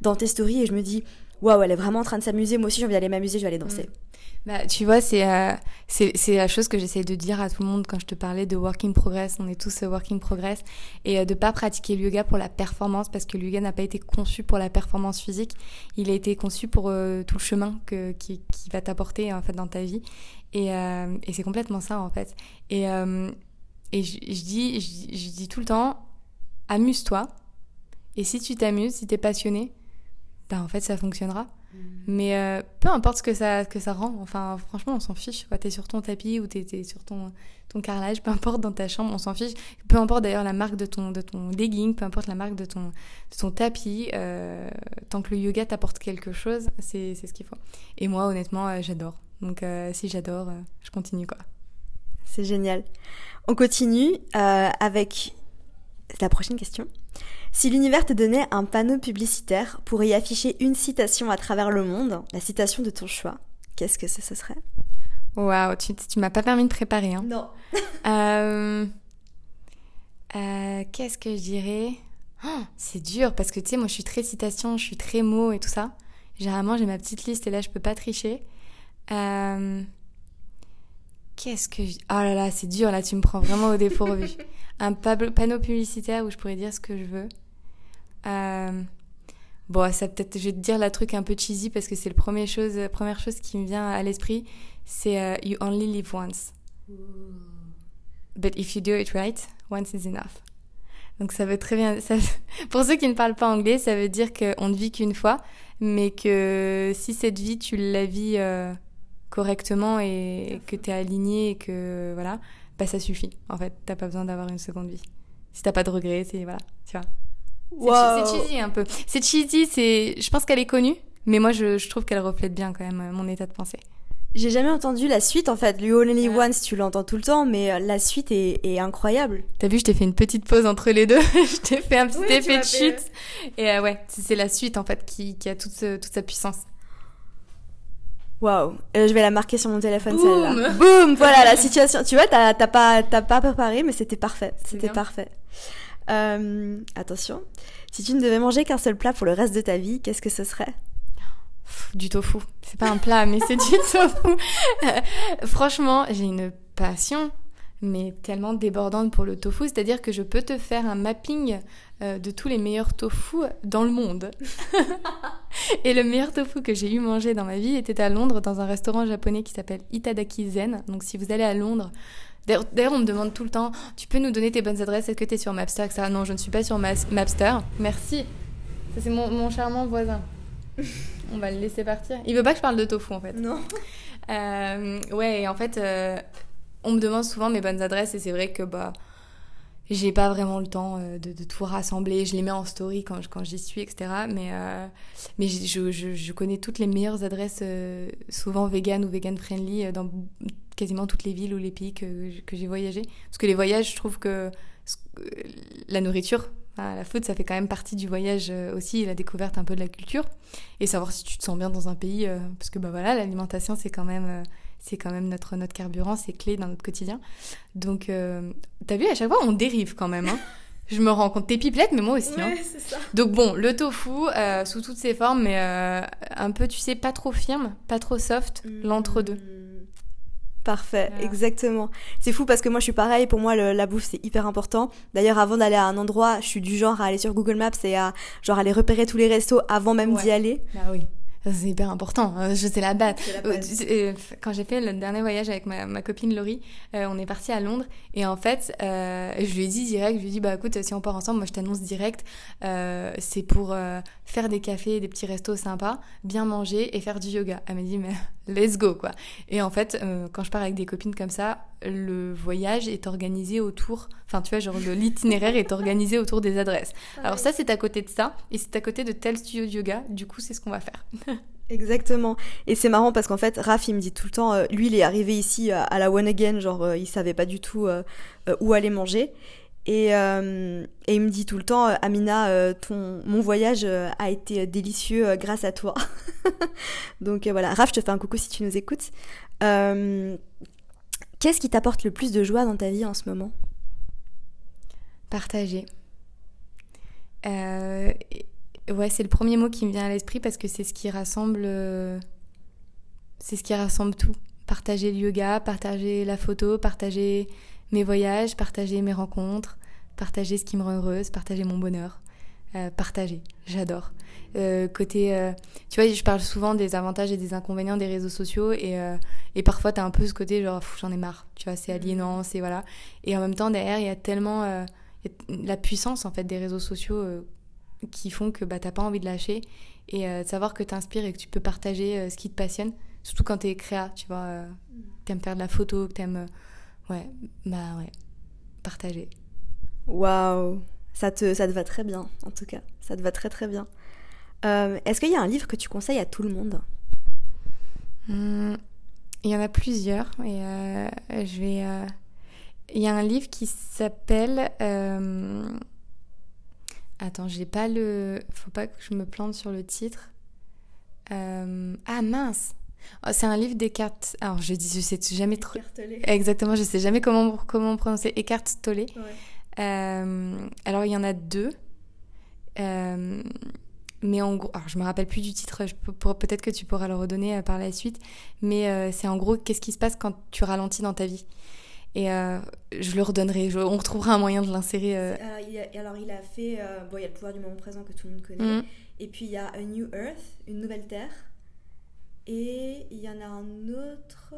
dans tes stories et je me dis, waouh, elle est vraiment en train de s'amuser. Moi aussi, j'ai envie d'aller m'amuser, je vais aller danser. Mm. Bah, tu vois, euh, c'est c'est la chose que j'essaye de dire à tout le monde quand je te parlais de working progress. On est tous working progress et euh, de pas pratiquer le yoga pour la performance parce que le yoga n'a pas été conçu pour la performance physique. Il a été conçu pour euh, tout le chemin que, qui, qui va t'apporter en fait dans ta vie et, et c'est complètement ça en fait. Et et je, dis je, dis tout le temps amuse-toi et si tu t'amuses, si tu es passionné, bah en fait ça fonctionnera. Mm. Mais euh, peu importe ce que ça, que ça rend, enfin franchement on s'en fiche. Tu es sur ton tapis ou tu es, sur ton, ton carrelage, peu importe dans ta chambre, on s'en fiche. Peu importe d'ailleurs la marque de ton, de ton legging, peu importe la marque de ton, de ton tapis, euh, tant que le yoga t'apporte quelque chose, c'est ce qu'il faut. Et moi honnêtement euh, j'adore. Donc si j'adore, je continue quoi. C'est génial. On continue avec la prochaine question. Si l'univers te donnait un panneau publicitaire pour y afficher une citation à travers le monde, la citation de ton choix, qu'est-ce que ce, serait? Waouh, tu, tu m'as pas permis de préparer. Hein. Non. Euh, euh, qu'est-ce que je dirais? Oh, C'est dur parce que tu sais, moi je suis très citation, je suis très mot et tout ça. Généralement, j'ai ma petite liste et là je peux pas tricher. Euh, qu'est-ce que je... Oh là là, c'est dur, là tu me prends vraiment au dépourvu. un panneau publicitaire où je pourrais dire ce que je veux. Euh, bon, ça peut-être, je vais te dire la truc un peu cheesy parce que c'est la première chose, première chose qui me vient à l'esprit, c'est euh, You only live once. But if you do it right, once is enough. Donc ça veut très bien. Ça, pour ceux qui ne parlent pas anglais, ça veut dire qu'on ne vit qu'une fois, mais que si cette vie tu la vis euh, correctement et que tu es aligné et que voilà, bah ça suffit. En fait, t'as pas besoin d'avoir une seconde vie. Si t'as pas de regrets, c'est voilà, tu vois. C'est cheesy un peu. C'est cheesy, c'est. Je pense qu'elle est connue, mais moi je, je trouve qu'elle reflète bien quand même mon état de pensée. J'ai jamais entendu la suite en fait. You Only Once, tu l'entends tout le temps, mais euh, la suite est, est incroyable. T'as vu, je t'ai fait une petite pause entre les deux. je t'ai fait un petit effet de chute. Et euh, ouais, c'est la suite en fait qui, qui a toute, toute sa puissance. Waouh, je vais la marquer sur mon téléphone celle-là. Boum, voilà la situation. Tu vois, t'as pas, pas préparé, mais c'était parfait. C'était parfait. Euh, attention. Si tu ne devais manger qu'un seul plat pour le reste de ta vie, qu'est-ce que ce serait? Du tofu. C'est pas un plat, mais c'est du tofu. franchement, j'ai une passion mais tellement débordante pour le tofu, c'est-à-dire que je peux te faire un mapping euh, de tous les meilleurs tofu dans le monde. et le meilleur tofu que j'ai eu mangé dans ma vie était à Londres dans un restaurant japonais qui s'appelle Itadaki Zen. Donc si vous allez à Londres, D'ailleurs, on me demande tout le temps, tu peux nous donner tes bonnes adresses? Est-ce que tu es sur Mapster ça Non, je ne suis pas sur Mapster. Merci. Ça, c'est mon, charmant voisin. on va le laisser partir. Il veut pas que je parle de tofu, en fait. Non. Euh, ouais, et en fait, euh, on me demande souvent mes bonnes adresses et c'est vrai que bah j'ai pas vraiment le temps euh, de, tout rassembler. Je les mets en story quand, j'y suis, etc. Mais, euh, mais je, connais toutes les meilleures adresses, euh, souvent vegan ou vegan friendly, dans quasiment toutes les villes ou les pays que, que j'ai voyagé. Parce que les voyages, je trouve que la nourriture, la food, ça fait quand même partie du voyage aussi, la découverte un peu de la culture. Et savoir si tu te sens bien dans un pays, parce que bah voilà, l'alimentation, c'est quand même c'est quand même notre, notre carburant, c'est clé dans notre quotidien. Donc, euh, t'as vu, à chaque fois, on dérive quand même. Hein. Je me rends compte, t'es pipelette, mais moi aussi. Hein. Ouais, c'est ça. Donc bon, le tofu, euh, sous toutes ses formes, mais euh, un peu, tu sais, pas trop firme, pas trop soft, mmh. l'entre-deux. Parfait, exactement. C'est fou parce que moi je suis pareil, pour moi la bouffe c'est hyper important. D'ailleurs avant d'aller à un endroit, je suis du genre à aller sur Google Maps et à genre aller repérer tous les restos avant même d'y aller. Bah oui. C'est hyper important. Hein. Je sais la base. Euh, quand j'ai fait le dernier voyage avec ma, copine Laurie, euh, on est parti à Londres et en fait, euh, je lui ai dit direct, je lui ai dit bah écoute, si on part ensemble, moi je t'annonce direct, c'est pour faire des cafés, des petits restos sympas, bien manger et faire du yoga. Elle m'a dit mais let's go quoi. Et en fait, quand je pars avec des copines comme ça, le voyage est organisé autour, enfin tu vois, genre l'itinéraire est organisé autour des adresses. Ah Alors ça c'est à côté de ça et c'est à côté de tel studio de yoga. Du coup c'est ce qu'on va faire. Exactement. Et c'est marrant parce qu'en fait, Raph, il me dit tout le temps, euh, lui, il est arrivé ici euh, à la One Again, genre, euh, il savait pas du tout où aller manger. Et, et, il me dit tout le temps, Amina, ton, mon voyage a été délicieux grâce à toi. Donc voilà, Raph, je te fais un coucou si tu nous écoutes. Qu'est-ce qui t'apporte le plus de joie dans ta vie en ce moment? Partager. Euh, Ouais, c'est le premier mot qui me vient à l'esprit parce que c'est ce qui rassemble. Euh, c'est ce qui rassemble tout. Partager le yoga, partager la photo, partager mes voyages, partager mes rencontres, partager ce qui me rend heureuse, partager mon bonheur. Euh, partager, j'adore. Euh, côté, tu vois, je parle souvent des avantages et des inconvénients des réseaux sociaux et, et parfois t'as un peu ce côté genre j'en ai marre, tu vois, c'est aliénant, c'est voilà. Et en même temps derrière il y a tellement la puissance en fait des réseaux sociaux qui font que bah, t'as pas envie de lâcher et euh, de savoir que t'inspires et que tu peux partager euh, ce qui te passionne, surtout quand t'es créa, tu vois, euh, t'aimes faire de la photo, que t'aimes, ouais, bah ouais, partager. Waouh, ça te, ça te va très bien, en tout cas, ça te va très très bien. Est-ce qu'il y a un livre que tu conseilles à tout le monde? Mmh, Il y en a plusieurs et je vais. Il y a un livre qui s'appelle Attends, j'ai pas le. Faut pas que je me plante sur le titre. Euh, ah mince C'est un livre d'Eckhart. Alors je dis, je sais jamais trop. Exactement, je sais jamais comment, comment prononcer Eckhart Tolle. Euh, alors il y en a deux. Euh, mais en gros, alors je me rappelle plus du titre, peut-être que tu pourras le redonner par la suite, mais c'est en gros qu'est-ce qui se passe quand tu ralentis dans ta vie? Et euh, je le redonnerai, on retrouvera un moyen de l'insérer. Euh. alors il a fait, euh, bon il y a le pouvoir du moment présent que tout le monde connaît, mm. et puis il y a A New Earth, une nouvelle terre, et il y en a un autre...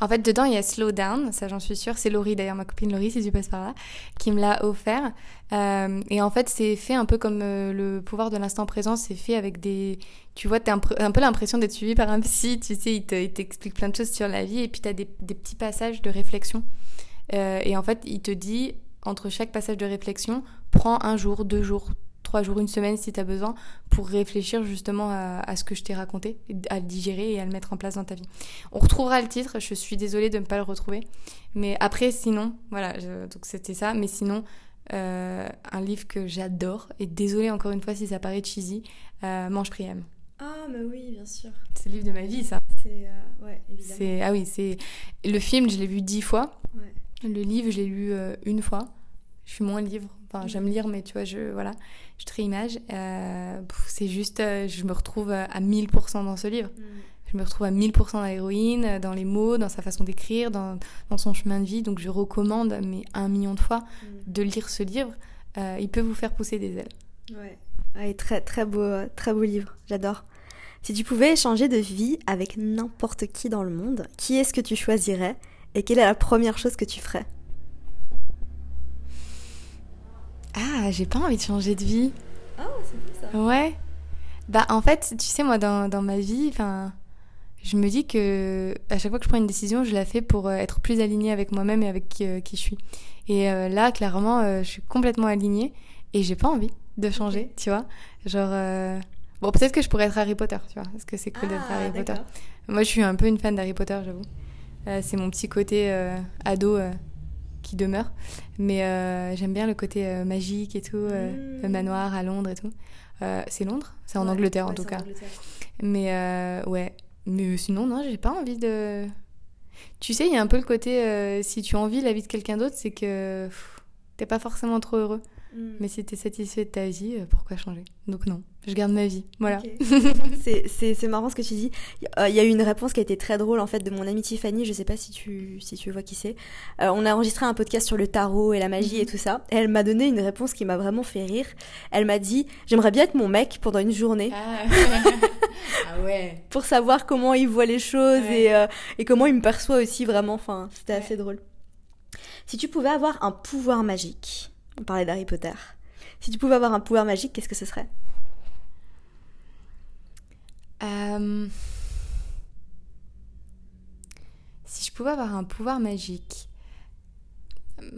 En fait, dedans, il y a Slow Down, ça j'en suis sûre. C'est Laurie, d'ailleurs, ma copine Laurie, si tu passes par là, qui me l'a offert. Euh, et en fait, c'est fait un peu comme euh, le pouvoir de l'instant présent, c'est fait avec des... Tu vois, t'as un, un peu l'impression d'être suivi par un psy, tu sais, il t'explique plein de choses sur la vie, et puis t'as des, des petits passages de réflexion. Euh, et en fait, il te dit, entre chaque passage de réflexion, prends un jour, deux jours, trois jours, une semaine si tu as besoin pour réfléchir justement à, ce que je t'ai raconté, à le digérer et à le mettre en place dans ta vie. On retrouvera le titre, je suis désolée de ne pas le retrouver. Mais après, sinon, voilà, donc c'était ça. Mais sinon, euh, un livre que j'adore, et désolée encore une fois si ça paraît cheesy, euh, Mange Priem. Ah, mais oui, bien sûr. C'est le livre de ma vie, ça. C'est, euh, ouais, évidemment. Ah oui, c'est. Le film, je l'ai vu dix fois. Le livre, je l'ai lu une fois je suis moins livre. Enfin, j'aime lire, mais tu vois, je, voilà, je suis très image. Euh, c'est juste, euh, je me retrouve à 1000% dans ce livre. Mm. Je me retrouve à 1000% dans l'héroïne, dans les mots, dans sa façon d'écrire, dans, dans, son chemin de vie. Donc, je recommande, mais un million de fois, mm. de lire ce livre. Euh, il peut vous faire pousser des ailes. Ouais. ouais très, très beau, très beau livre. J'adore. Si tu pouvais échanger de vie avec n'importe qui dans le monde, qui est-ce que tu choisirais et quelle est la première chose que tu ferais? Ah, j'ai pas envie de changer de vie. Ah, c'est ça. Ouais. Bah, en fait, tu sais, moi, dans, dans ma vie, enfin, je me dis que à chaque fois que je prends une décision, je la fais pour euh, être plus alignée avec moi-même et avec qui, euh, qui, je suis. Et euh, là, clairement, je suis complètement alignée et j'ai pas envie de changer, tu vois. Genre, bon, peut-être que je pourrais être Harry Potter, tu vois, parce que c'est cool d'être ah, Harry Potter? Moi, je suis un peu une fan d'Harry Potter, j'avoue. c'est mon petit côté ado qui demeure. Mais euh, j'aime bien le côté euh, magique et tout, euh, le mmh. manoir à Londres et tout. c'est Londres? C'est en Angleterre en tout cas. Mais ouais. Mais sinon, non, j'ai pas envie de. Tu sais, il y a un peu le côté si tu envies la vie de quelqu'un d'autre, c'est que t'es pas forcément trop heureux. Mm. Mais si tu es satisfait de ta vie, pourquoi changer? Donc non, je garde ma vie. Voilà. c'est marrant ce que tu dis. Il y a eu une réponse qui a été très drôle en fait de mon amie Tiffany, je sais pas si tu, si tu vois qui c'est. Euh, on a enregistré un podcast sur le tarot et la magie et mhm. tout ça. Et elle m'a donné une réponse qui m'a vraiment fait rire. Elle m'a dit J'aimerais bien être mon mec pendant une journée. Ah, ah ouais. Pour savoir comment il voit les choses et, euh, et, comment il me perçoit aussi vraiment. Enfin, c'était assez drôle. Si tu pouvais avoir un pouvoir magique, on parlait d'Harry Potter. Si tu pouvais avoir un pouvoir magique, qu'est-ce que ce serait? Euh, Si je pouvais avoir un pouvoir magique.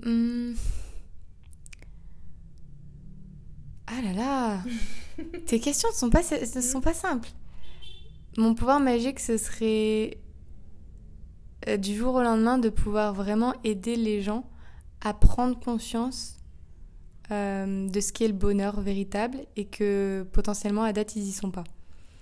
Hmm. Ah là là Tes questions ne sont pas, ne sont pas simples. Mon pouvoir magique, ce serait euh, du jour au lendemain de pouvoir vraiment aider les gens à prendre conscience euh, de ce qu'est le bonheur véritable et que potentiellement à date ils y sont pas.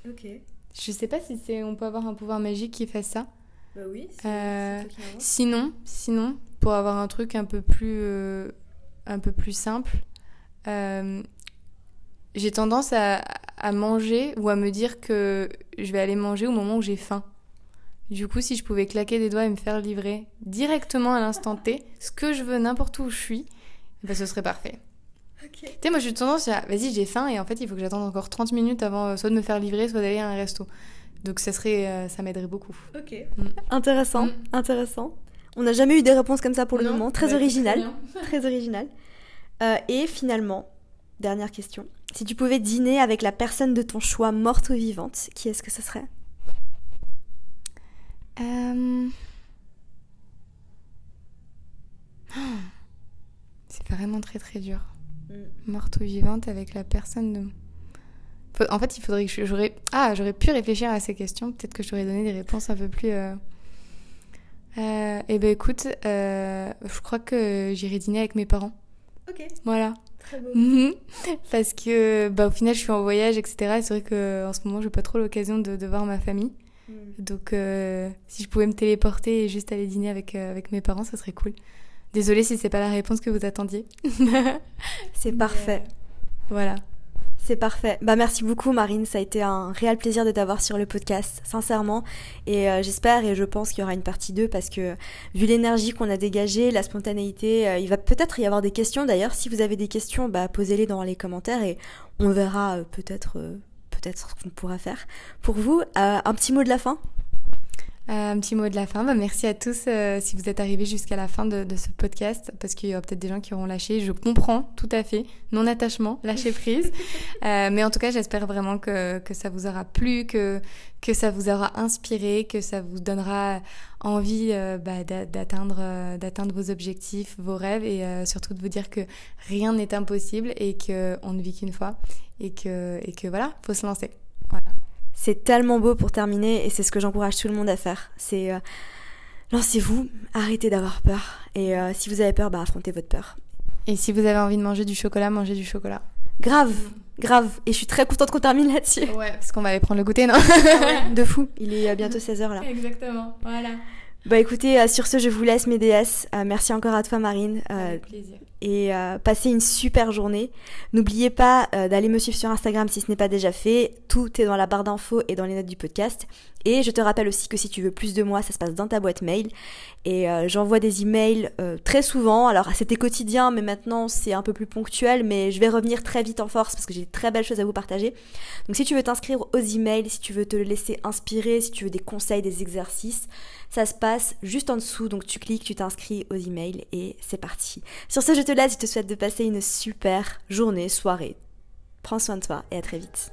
Ok. Je sais pas si c'est on peut avoir un pouvoir magique qui fait ça. Bah oui. Euh, sinon, sinon, pour avoir un truc un peu plus, euh, un peu plus simple, j'ai tendance à, à, manger ou à me dire que je vais aller manger au moment où j'ai faim. Du coup, si je pouvais claquer des doigts et me faire livrer directement à l'instant T, ce que je veux n'importe où je suis, ben, ce serait parfait. Tu sais, moi j'ai tendance à vas-y, j'ai faim et en fait, il faut que j'attende encore 30 minutes avant euh, soit de me faire livrer, soit d'aller à un resto. Donc ça serait euh, ça m'aiderait beaucoup. OK. Mm. Intéressant, mm. intéressant. On n'a jamais eu des réponses comme ça pour le moment, très bah, original, très original. Euh, et finalement, dernière question. Si tu pouvais dîner avec la personne de ton choix morte ou vivante, qui est-ce que ce serait? C'est vraiment très très dur. Mm. morte ou vivante avec la personne de... En fait, il faudrait que j'aurais... Ah, j'aurais pu réfléchir à ces questions. Peut-être que je t'aurais donné des réponses un peu plus... Euh... Euh, eh ben écoute, euh, je crois que j'irai dîner avec mes parents. Ok. Voilà. Très beau. Mhm. Parce que bah, au final, je suis en voyage, etc. Et c'est vrai qu'en ce moment, je n'ai pas trop l'occasion de, de, voir ma famille. Mm. Donc, si je pouvais me téléporter et juste aller dîner avec, avec mes parents, ça serait cool. Désolée si c'est pas la réponse que vous attendiez. c'est parfait. Voilà. C'est parfait. Bah merci beaucoup Marine, ça a été un réel plaisir de t'avoir sur le podcast, sincèrement. Et euh, j'espère et je pense qu'il y aura une partie 2 parce que vu l'énergie qu'on a dégagée, la spontanéité, euh, il va peut-être y avoir des questions. D'ailleurs, si vous avez des questions, bah posez-les dans les commentaires et on verra euh, peut-être peut-être ce qu'on pourra faire. Pour vous, un petit mot de la fin? euh, un petit mot de la fin. Bah, merci à tous euh, si vous êtes arrivés jusqu'à la fin de, ce podcast, parce qu'il y aura peut-être des gens qui auront lâché. Je comprends tout à fait. Non-attachement, lâcher prise. Euh, mais en tout cas, j'espère vraiment que, que, ça vous aura plu, que, que ça vous aura inspiré, que ça vous donnera envie bah, d'atteindre, d'atteindre vos objectifs, vos rêves, et surtout de vous dire que rien n'est impossible et qu'on ne vit qu'une fois. Et que, et que voilà, faut se lancer. C'est tellement beau pour terminer et c'est ce que j'encourage tout le monde à faire. C'est euh, lancez-vous, arrêtez d'avoir peur et euh, si vous avez peur, bah affrontez votre peur. Et si vous avez envie de manger du chocolat, mangez du chocolat. Grave, grave. Et je suis très contente qu'on termine là-dessus. Ouais, parce qu'on va aller prendre le goûter, non ah De fou. Il est bientôt 16h là. Exactement, voilà. Bah écoutez, euh, sur ce, je vous laisse mes déesses. merci encore à toi, Marine. Avec plaisir. Et euh, passez une super journée. N'oubliez pas euh, d'aller me suivre sur Instagram si ce n'est pas déjà fait. Tout est dans la barre d'infos et dans les notes du podcast. Et je te rappelle aussi que si tu veux plus de moi, ça se passe dans ta boîte mail. Et euh, j'envoie des emails très souvent. Alors c'était quotidien, mais maintenant c'est un peu plus ponctuel. Mais je vais revenir très vite en force parce que j'ai de très belles choses à vous partager. Donc si tu veux t'inscrire aux emails, si tu veux te laisser inspirer, si tu veux des conseils, des exercices, ça se passe juste en dessous. Donc tu cliques, tu t'inscris aux emails et c'est parti. Sur ce, je te laisse. Je te souhaite de passer une super journée, soirée. Prends soin de toi et à très vite.